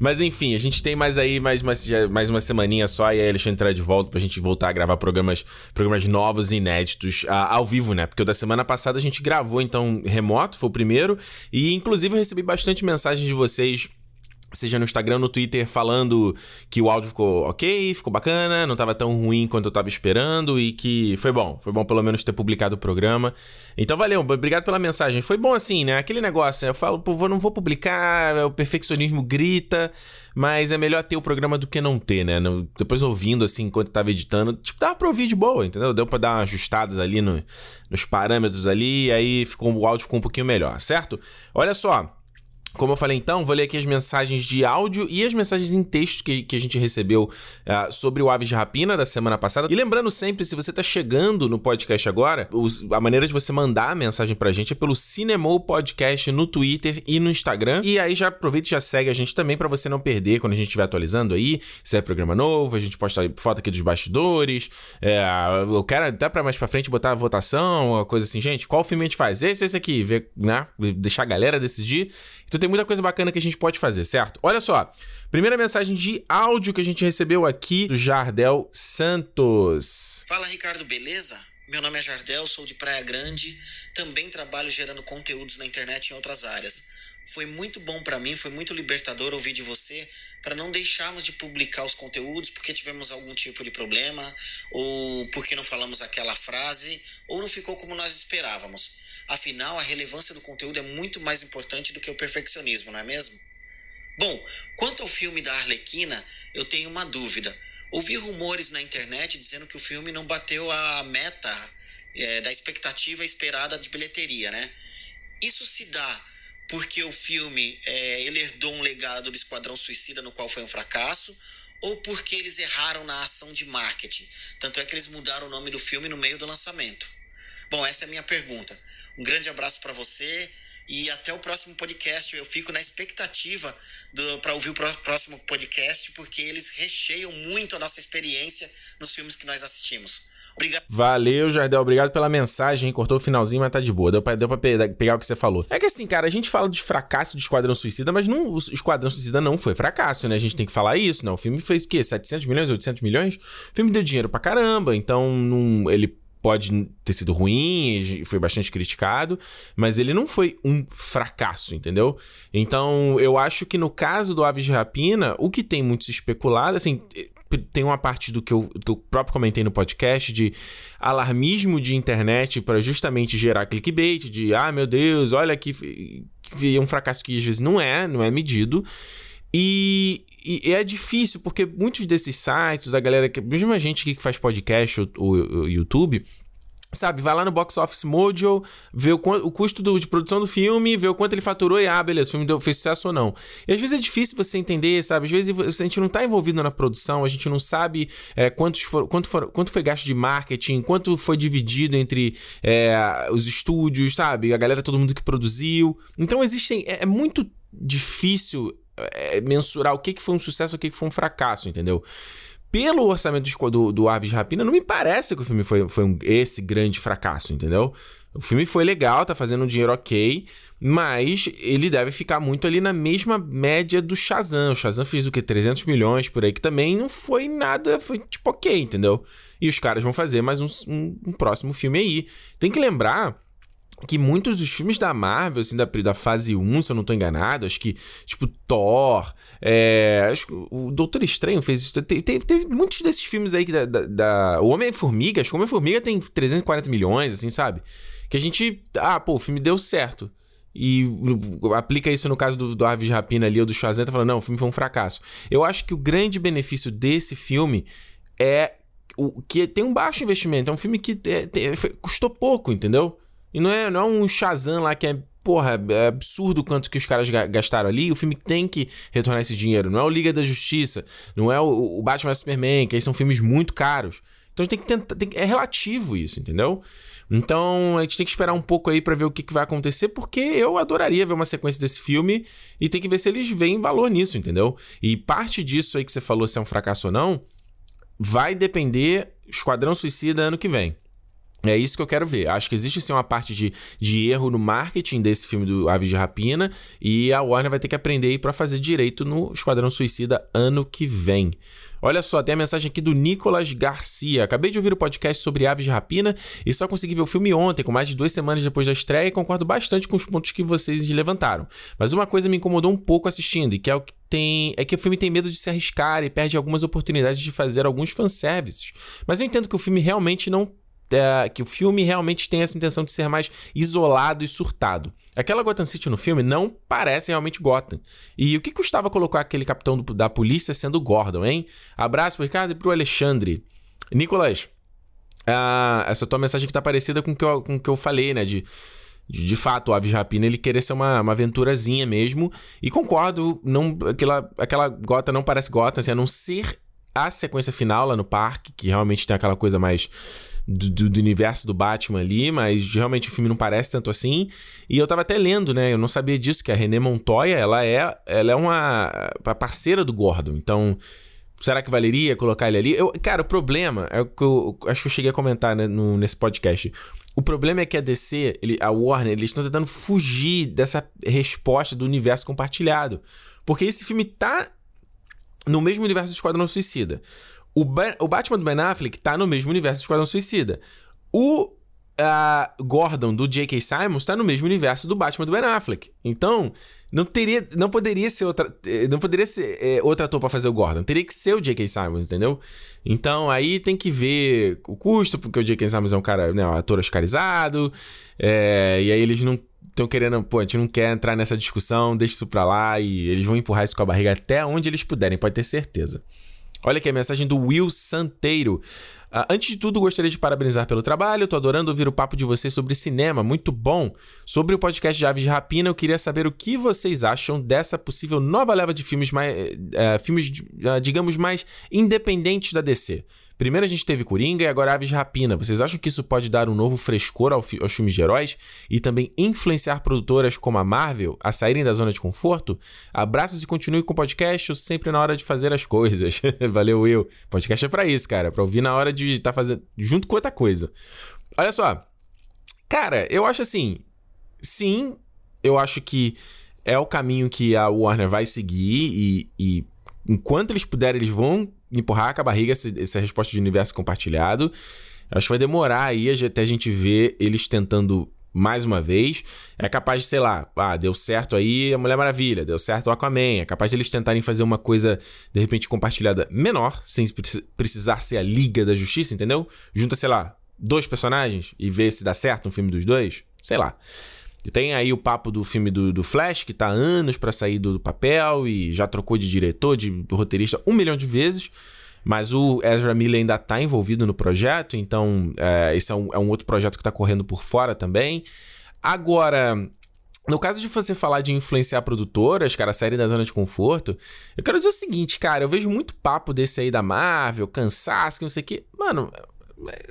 Mas enfim, a gente tem mais aí, mais uma, já- mais uma semaninha só, e aí Alexandre entrar de volta pra gente voltar a gravar programas, programas novos e inéditos ao vivo, né? Porque o da semana passada a gente gravou, então, remoto, foi o primeiro, e inclusive eu recebi bastante mensagem de vocês seja no Instagram, no Twitter, falando que o áudio ficou ok, ficou bacana, não tava tão ruim quanto eu tava esperando e que foi bom. Foi bom pelo menos ter publicado o programa. Então valeu, obrigado pela mensagem. Foi bom assim, né? Aquele negócio? Eu falo, pô, não vou publicar, o perfeccionismo grita, mas é melhor ter o programa do que não ter, né? Depois ouvindo, assim, enquanto eu tava editando, tipo, dava pra ouvir de boa, entendeu? Deu pra dar umas ajustadas ali no- nos parâmetros ali, e aí ficou, o áudio ficou um pouquinho melhor, certo? Olha só. Como eu falei então, vou ler aqui as mensagens de áudio e as mensagens em texto que, que a gente recebeu ah, sobre o Aves de Rapina da semana passada. E lembrando sempre, se você tá chegando no podcast agora, os- a maneira de você mandar a mensagem pra gente é pelo Cinemou Podcast no Twitter e no Instagram. E aí já aproveita e já segue a gente também pra você não perder quando a gente estiver atualizando aí. Se é programa novo, a gente posta foto aqui dos bastidores. É, eu quero até pra mais pra frente botar a votação, uma coisa assim, gente, qual filme a gente faz? Esse ou esse aqui? Ver, né? Deixar a galera decidir. Então tem muita coisa bacana que a gente pode fazer, certo? Olha só, primeira mensagem de áudio que a gente recebeu aqui do Jardel Santos. Fala Ricardo, beleza? Meu nome é Jardel, sou de Praia Grande, também trabalho gerando conteúdos na internet em outras áreas. Foi muito bom para mim, foi muito libertador ouvir de você para não deixarmos de publicar os conteúdos porque tivemos algum tipo de problema ou porque não falamos aquela frase ou não ficou como nós esperávamos. Afinal, a relevância do conteúdo é muito mais importante do que o perfeccionismo, não é mesmo? Bom, quanto ao filme da Arlequina, eu tenho uma dúvida. Ouvi rumores na internet dizendo que o filme não bateu a meta é, da expectativa esperada de bilheteria, né? Isso se dá porque o filme é, ele herdou um legado do Esquadrão Suicida, no qual foi um fracasso, ou porque eles erraram na ação de marketing. Tanto é que eles mudaram o nome do filme no meio do lançamento. Bom, essa é a minha pergunta. Um grande abraço para você e até o próximo podcast. Eu fico na expectativa para ouvir o próximo podcast, porque eles recheiam muito a nossa experiência nos filmes que nós assistimos. Obrigado. Valeu, Jardel. Obrigado pela mensagem. Cortou o finalzinho, mas tá de boa. Deu pra, deu pra pegar o que você falou. É que assim, cara, a gente fala de fracasso de Esquadrão Suicida, mas não, o Esquadrão Suicida não foi fracasso, né? A gente tem que falar isso, né? O filme fez o quê? 700 milhões, 800 milhões? O filme deu dinheiro pra caramba, então ele pode ter sido ruim, foi bastante criticado, mas ele não foi um fracasso, entendeu? Então, eu acho que no caso do Aves de Rapina, o que tem muito se especulado, assim, tem uma parte do que eu, que eu próprio comentei no podcast de alarmismo de internet para justamente gerar clickbait, de ah, meu Deus, olha que, que é um fracasso que às vezes não é, não é medido. E, e, é difícil, porque muitos desses sites, da galera, mesmo a gente que faz podcast ou, ou YouTube, Sabe, vai lá no Box Office Mojo, vê o, o custo do, de produção do filme, vê o quanto ele faturou e, ah, beleza, o filme deu, fez sucesso ou não. E às vezes é difícil você entender, sabe? Às vezes a gente não tá envolvido na produção, a gente não sabe é, quantos for, quanto, for, quanto foi gasto de marketing, quanto foi dividido entre é, os estúdios, sabe? A galera, todo mundo que produziu. Então existem. É, é muito difícil é, mensurar o que, que foi um sucesso e o que, que foi um fracasso, entendeu? pelo orçamento do, do, do Aves Rapina, não me parece que o filme foi, foi um, esse grande fracasso, entendeu? O filme foi legal, tá fazendo um dinheiro ok, mas ele deve ficar muito ali na mesma média do Shazam. O Shazam fez o que? 300 milhões por aí, que também não foi nada, foi tipo ok, entendeu? E os caras vão fazer mais um, um, um próximo filme aí. Tem que lembrar que muitos dos filmes da Marvel, assim, da, da fase 1, se eu não tô enganado, acho que, tipo, Thor, é, acho que o Doutor Estranho fez isso. Tem, tem, tem muitos desses filmes aí que da, da, da O Homem-Formiga, acho que o Homem-Formiga tem 340 milhões, assim, sabe? Que a gente. Ah, pô, o filme deu certo. E aplica isso no caso do, do Aves Rapina ali ou do tá falando, não, o filme foi um fracasso. Eu acho que o grande benefício desse filme é o que tem um baixo investimento. É um filme que é, custou pouco, entendeu? E não é, não é um Shazam lá que é porra, é absurdo o quanto que os caras gastaram ali. O filme tem que retornar esse dinheiro. Não é o Liga da Justiça, não é o, o Batman Superman, que aí são filmes muito caros. Então a gente tem que tentar. Tem, é relativo isso, entendeu? Então a gente tem que esperar um pouco aí para ver o que, que, vai acontecer, porque eu adoraria ver uma sequência desse filme e tem que ver se eles veem valor nisso, entendeu? E parte disso aí que você falou, se é um fracasso ou não, vai depender Esquadrão Suicida ano que vem. É isso que eu quero ver. Acho que existe sim uma parte de, de erro no marketing desse filme do Aves de Rapina e a Warner vai ter que aprender aí para fazer direito no Esquadrão Suicida ano que vem. Olha só, tem a mensagem aqui do Nicolas Garcia. Acabei de ouvir o podcast sobre Aves de Rapina e só consegui ver o filme ontem, com mais de duas semanas depois da estreia, e concordo bastante com os pontos que vocês levantaram. Mas uma coisa me incomodou um pouco assistindo, e que é o que tem é que o filme tem medo de se arriscar e perde algumas oportunidades de fazer alguns fanservices. Mas eu entendo que o filme realmente não é, que o filme realmente tem essa intenção de ser mais isolado e surtado. Aquela Gotham City no filme não parece realmente Gotham. E o que custava colocar aquele capitão do, da polícia sendo Gordon, hein? Abraço pro Ricardo e pro Alexandre. Nicolas, uh, essa tua mensagem que tá parecida com o que eu, que eu falei, né? De, de, de fato, o Aves Rapina ele querer ser uma, uma aventurazinha mesmo. E concordo, não, aquela, aquela Gota não parece Gota, assim, a não ser a sequência final lá no parque, que realmente tem aquela coisa mais do, do, do, universo do Batman ali, mas realmente o filme não parece tanto assim. E eu tava até lendo, né? Eu não sabia disso, que a René Montoya, ela é, ela é uma parceira do Gordon. Então, será que valeria colocar ele ali? Eu, cara, o problema é o que eu, acho que eu cheguei a comentar né, no, nesse podcast. O problema é que a DC, ele, a Warner, eles estão tentando fugir dessa resposta do universo compartilhado. Porque esse filme tá no mesmo universo do Esquadrão Suicida. O, o Batman do Ben Affleck tá no mesmo universo do Esquadrão Suicida. O uh, Gordon do J.K. Simons tá no mesmo universo do Batman do Ben Affleck. Então, não teria, não poderia ser outra, eh, não poderia ser é, outro ator para fazer o Gordon. Teria que ser o J.K. Simons, entendeu? Então, aí tem que ver o custo, porque o J.K. Simons é um cara, né, um ator oscarizado, é, e aí eles não estão querendo, pô, a gente não quer entrar nessa discussão, deixa isso pra lá e eles vão empurrar isso com a barriga até onde eles puderem, pode ter certeza. Olha aqui a mensagem do Will Santeiro. Uh, antes de tudo, gostaria de parabenizar pelo trabalho. Tô adorando ouvir o papo de vocês sobre cinema, muito bom. Sobre o podcast de Aves de Rapina, eu queria saber o que vocês acham dessa possível nova leva de filmes mais, uh, filmes, uh, digamos, mais independentes da DC. Primeiro a gente teve Coringa e agora Aves de Rapina. Vocês acham que isso pode dar um novo frescor ao fi aos filmes de heróis e também influenciar produtoras como a Marvel a saírem da zona de conforto? Abraços e continue com o podcast sempre na hora de fazer as coisas. Valeu, Will. Podcast é pra isso, cara. Pra ouvir na hora de estar tá fazendo junto com outra coisa. Olha só. Cara, eu acho assim. Sim, eu acho que é o caminho que a Warner vai seguir e, e enquanto eles puderem, eles vão empurrar com a barriga essa, essa resposta de universo compartilhado. Acho que vai demorar aí até a gente ver eles tentando mais uma vez. É capaz de, sei lá, ah, deu certo aí a Mulher Maravilha, deu certo o Aquaman. É capaz de eles tentarem fazer uma coisa, de repente, compartilhada menor, sem precisar ser a Liga da Justiça, entendeu? Junta, sei lá, dois personagens e vê se dá certo um filme dos dois. Sei lá. Tem aí o papo do filme do, do Flash, que tá há anos para sair do, do, papel e já trocou de diretor, de roteirista um milhão de vezes. Mas o Ezra Miller ainda tá envolvido no projeto, então é, esse é um, é um outro projeto que tá correndo por fora também. Agora, no caso de você falar de influenciar produtoras, cara, saírem da zona de conforto, eu quero dizer o seguinte, cara, eu vejo muito papo desse aí da Marvel, cansaço, que não sei o quê. Mano,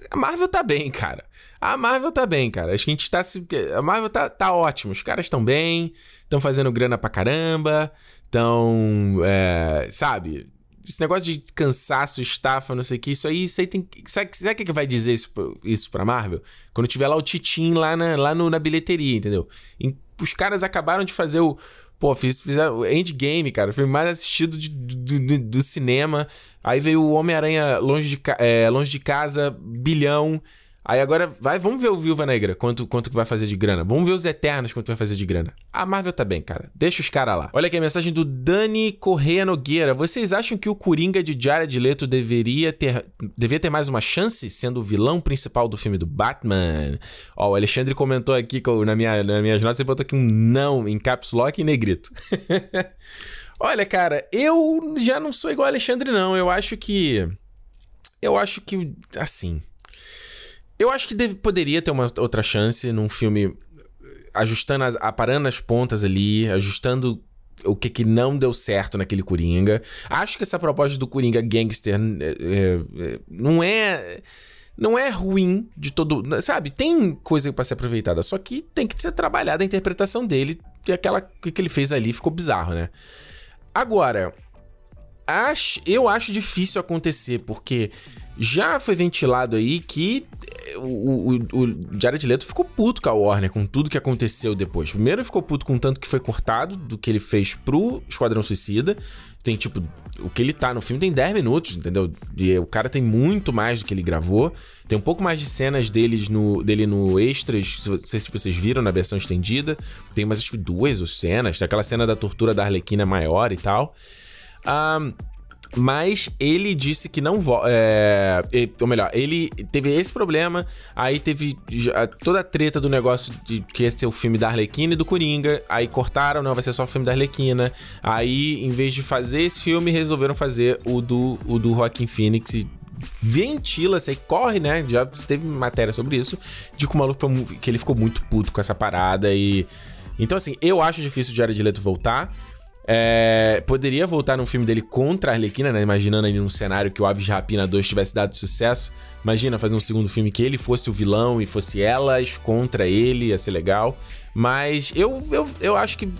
a Marvel tá bem, cara. A Marvel tá bem, cara. Acho que a gente tá se. A Marvel tá, tá ótimo. Os caras estão bem, estão fazendo grana pra caramba, estão. É, sabe? Esse negócio de cansaço, estafa, não sei o que, isso aí, isso aí tem. Sabe, sabe o que, vai dizer isso, isso pra Marvel? Quando tiver lá o Titim lá na, lá no, na bilheteria, entendeu? E os caras acabaram de fazer o. Pô, fiz, fizeram Endgame, cara. Foi mais assistido de, do, do, do, cinema. Aí veio o Homem-Aranha longe, de, é, longe de casa, bilhão. Aí agora vai, vamos ver o Viúva Negra, quanto, quanto que vai fazer de grana. Vamos ver os Eternos, quanto vai fazer de grana. A Marvel tá bem, cara. Deixa os caras lá. Olha aqui a mensagem do Dani Correia Nogueira. Vocês acham que o Coringa de Jared Leto deveria ter, deveria ter mais uma chance sendo o vilão principal do filme do Batman? Ó, o Alexandre comentou aqui na minha, nas minhas notas, ele botou aqui um não em caps lock e negrito. Olha, cara, eu já não sou igual o Alexandre, não. Eu acho que... Eu acho que, assim... Eu acho que deve, poderia ter uma outra chance num filme ajustando, as, aparando as pontas ali, ajustando o que, que não deu certo naquele Coringa. Acho que essa proposta do Coringa gangster é, é, não é. Não é ruim de todo. Sabe? Tem coisa para ser aproveitada, só que tem que ser trabalhada a interpretação dele, que aquela que ele fez ali ficou bizarro, né? Agora, acho, eu acho difícil acontecer, porque já foi ventilado aí que o, o, o Jared Leto ficou puto com a Warner, com tudo que aconteceu depois. Primeiro ficou puto com tanto que foi cortado do que ele fez pro Esquadrão Suicida. Tem, tipo, o que ele tá no filme tem 10 minutos, entendeu? E o cara tem muito mais do que ele gravou. Tem um pouco mais de cenas deles no, dele no Extras, não sei se vocês viram na versão estendida. Tem mais, acho que duas cenas. Tem aquela cena da tortura da Arlequina maior e tal. Um, mas ele disse que não é, ou melhor, ele teve esse problema, aí teve toda a treta do negócio de que esse é o filme da Arlequina e do Coringa, aí cortaram, não, vai ser só o filme da Arlequina. Aí, em vez de fazer esse filme, resolveram fazer o do, o do Joaquin Phoenix ventila-se corre, né? Já teve matéria sobre isso, de que o maluco que ele ficou muito puto com essa parada e então assim, eu acho difícil o Jared Leto voltar. É, poderia voltar num filme dele contra a Arlequina, né? Imaginando ali num cenário que o Aves Rapina 2 tivesse dado sucesso. Imagina fazer um segundo filme que ele fosse o vilão e fosse elas contra ele, ia ser legal. Mas eu, eu, eu acho que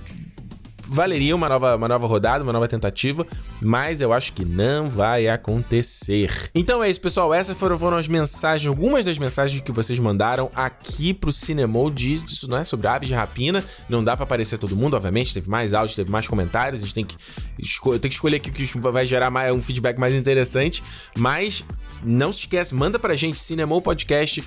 valeria uma nova, uma nova rodada, uma nova tentativa, mas eu acho que não vai acontecer. Então é isso, pessoal. Essas foram, foram as mensagens, algumas das mensagens que vocês mandaram aqui pro Cinemol não é sobre aves de rapina. Não dá para aparecer todo mundo, obviamente. Teve mais áudios, teve mais comentários. A gente tem que, tenho que escolher aqui o que vai gerar mais, um feedback mais interessante. Mas não se esquece, manda pra gente Cinemol Podcast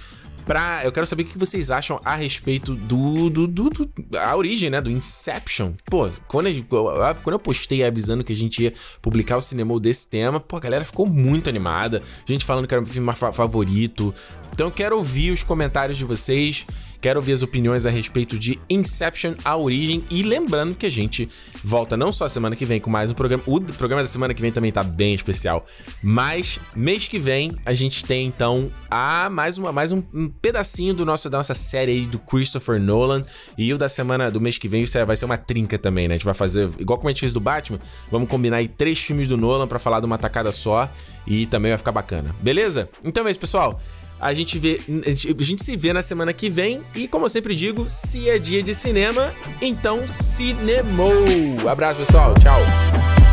Pra, eu quero saber o que vocês acham a respeito do, do, do, do a origem, né, do Inception. Pô, quando eu, quando eu postei avisando que a gente ia publicar o cinema desse tema, pô, a galera ficou muito animada. Gente falando que era o filme favorito. Então eu quero ouvir os comentários de vocês. Quero ouvir as opiniões a respeito de Inception, a origem. E lembrando que a gente volta não só semana que vem com mais um programa. O programa da semana que vem também tá bem especial. Mas mês que vem a gente tem então a mais, uma, mais um, pedacinho do nosso, da nossa série aí do Christopher Nolan. E o da semana do mês que vem isso vai ser uma trinca também, né? A gente vai fazer, igual como a gente fez do Batman, vamos combinar aí três filmes do Nolan para falar de uma tacada só. E também vai ficar bacana. Beleza? Então é isso, pessoal. A gente vê, a gente se vê na semana que vem e como eu sempre digo, se é dia de cinema, então cinemou. Abraço, pessoal. Tchau.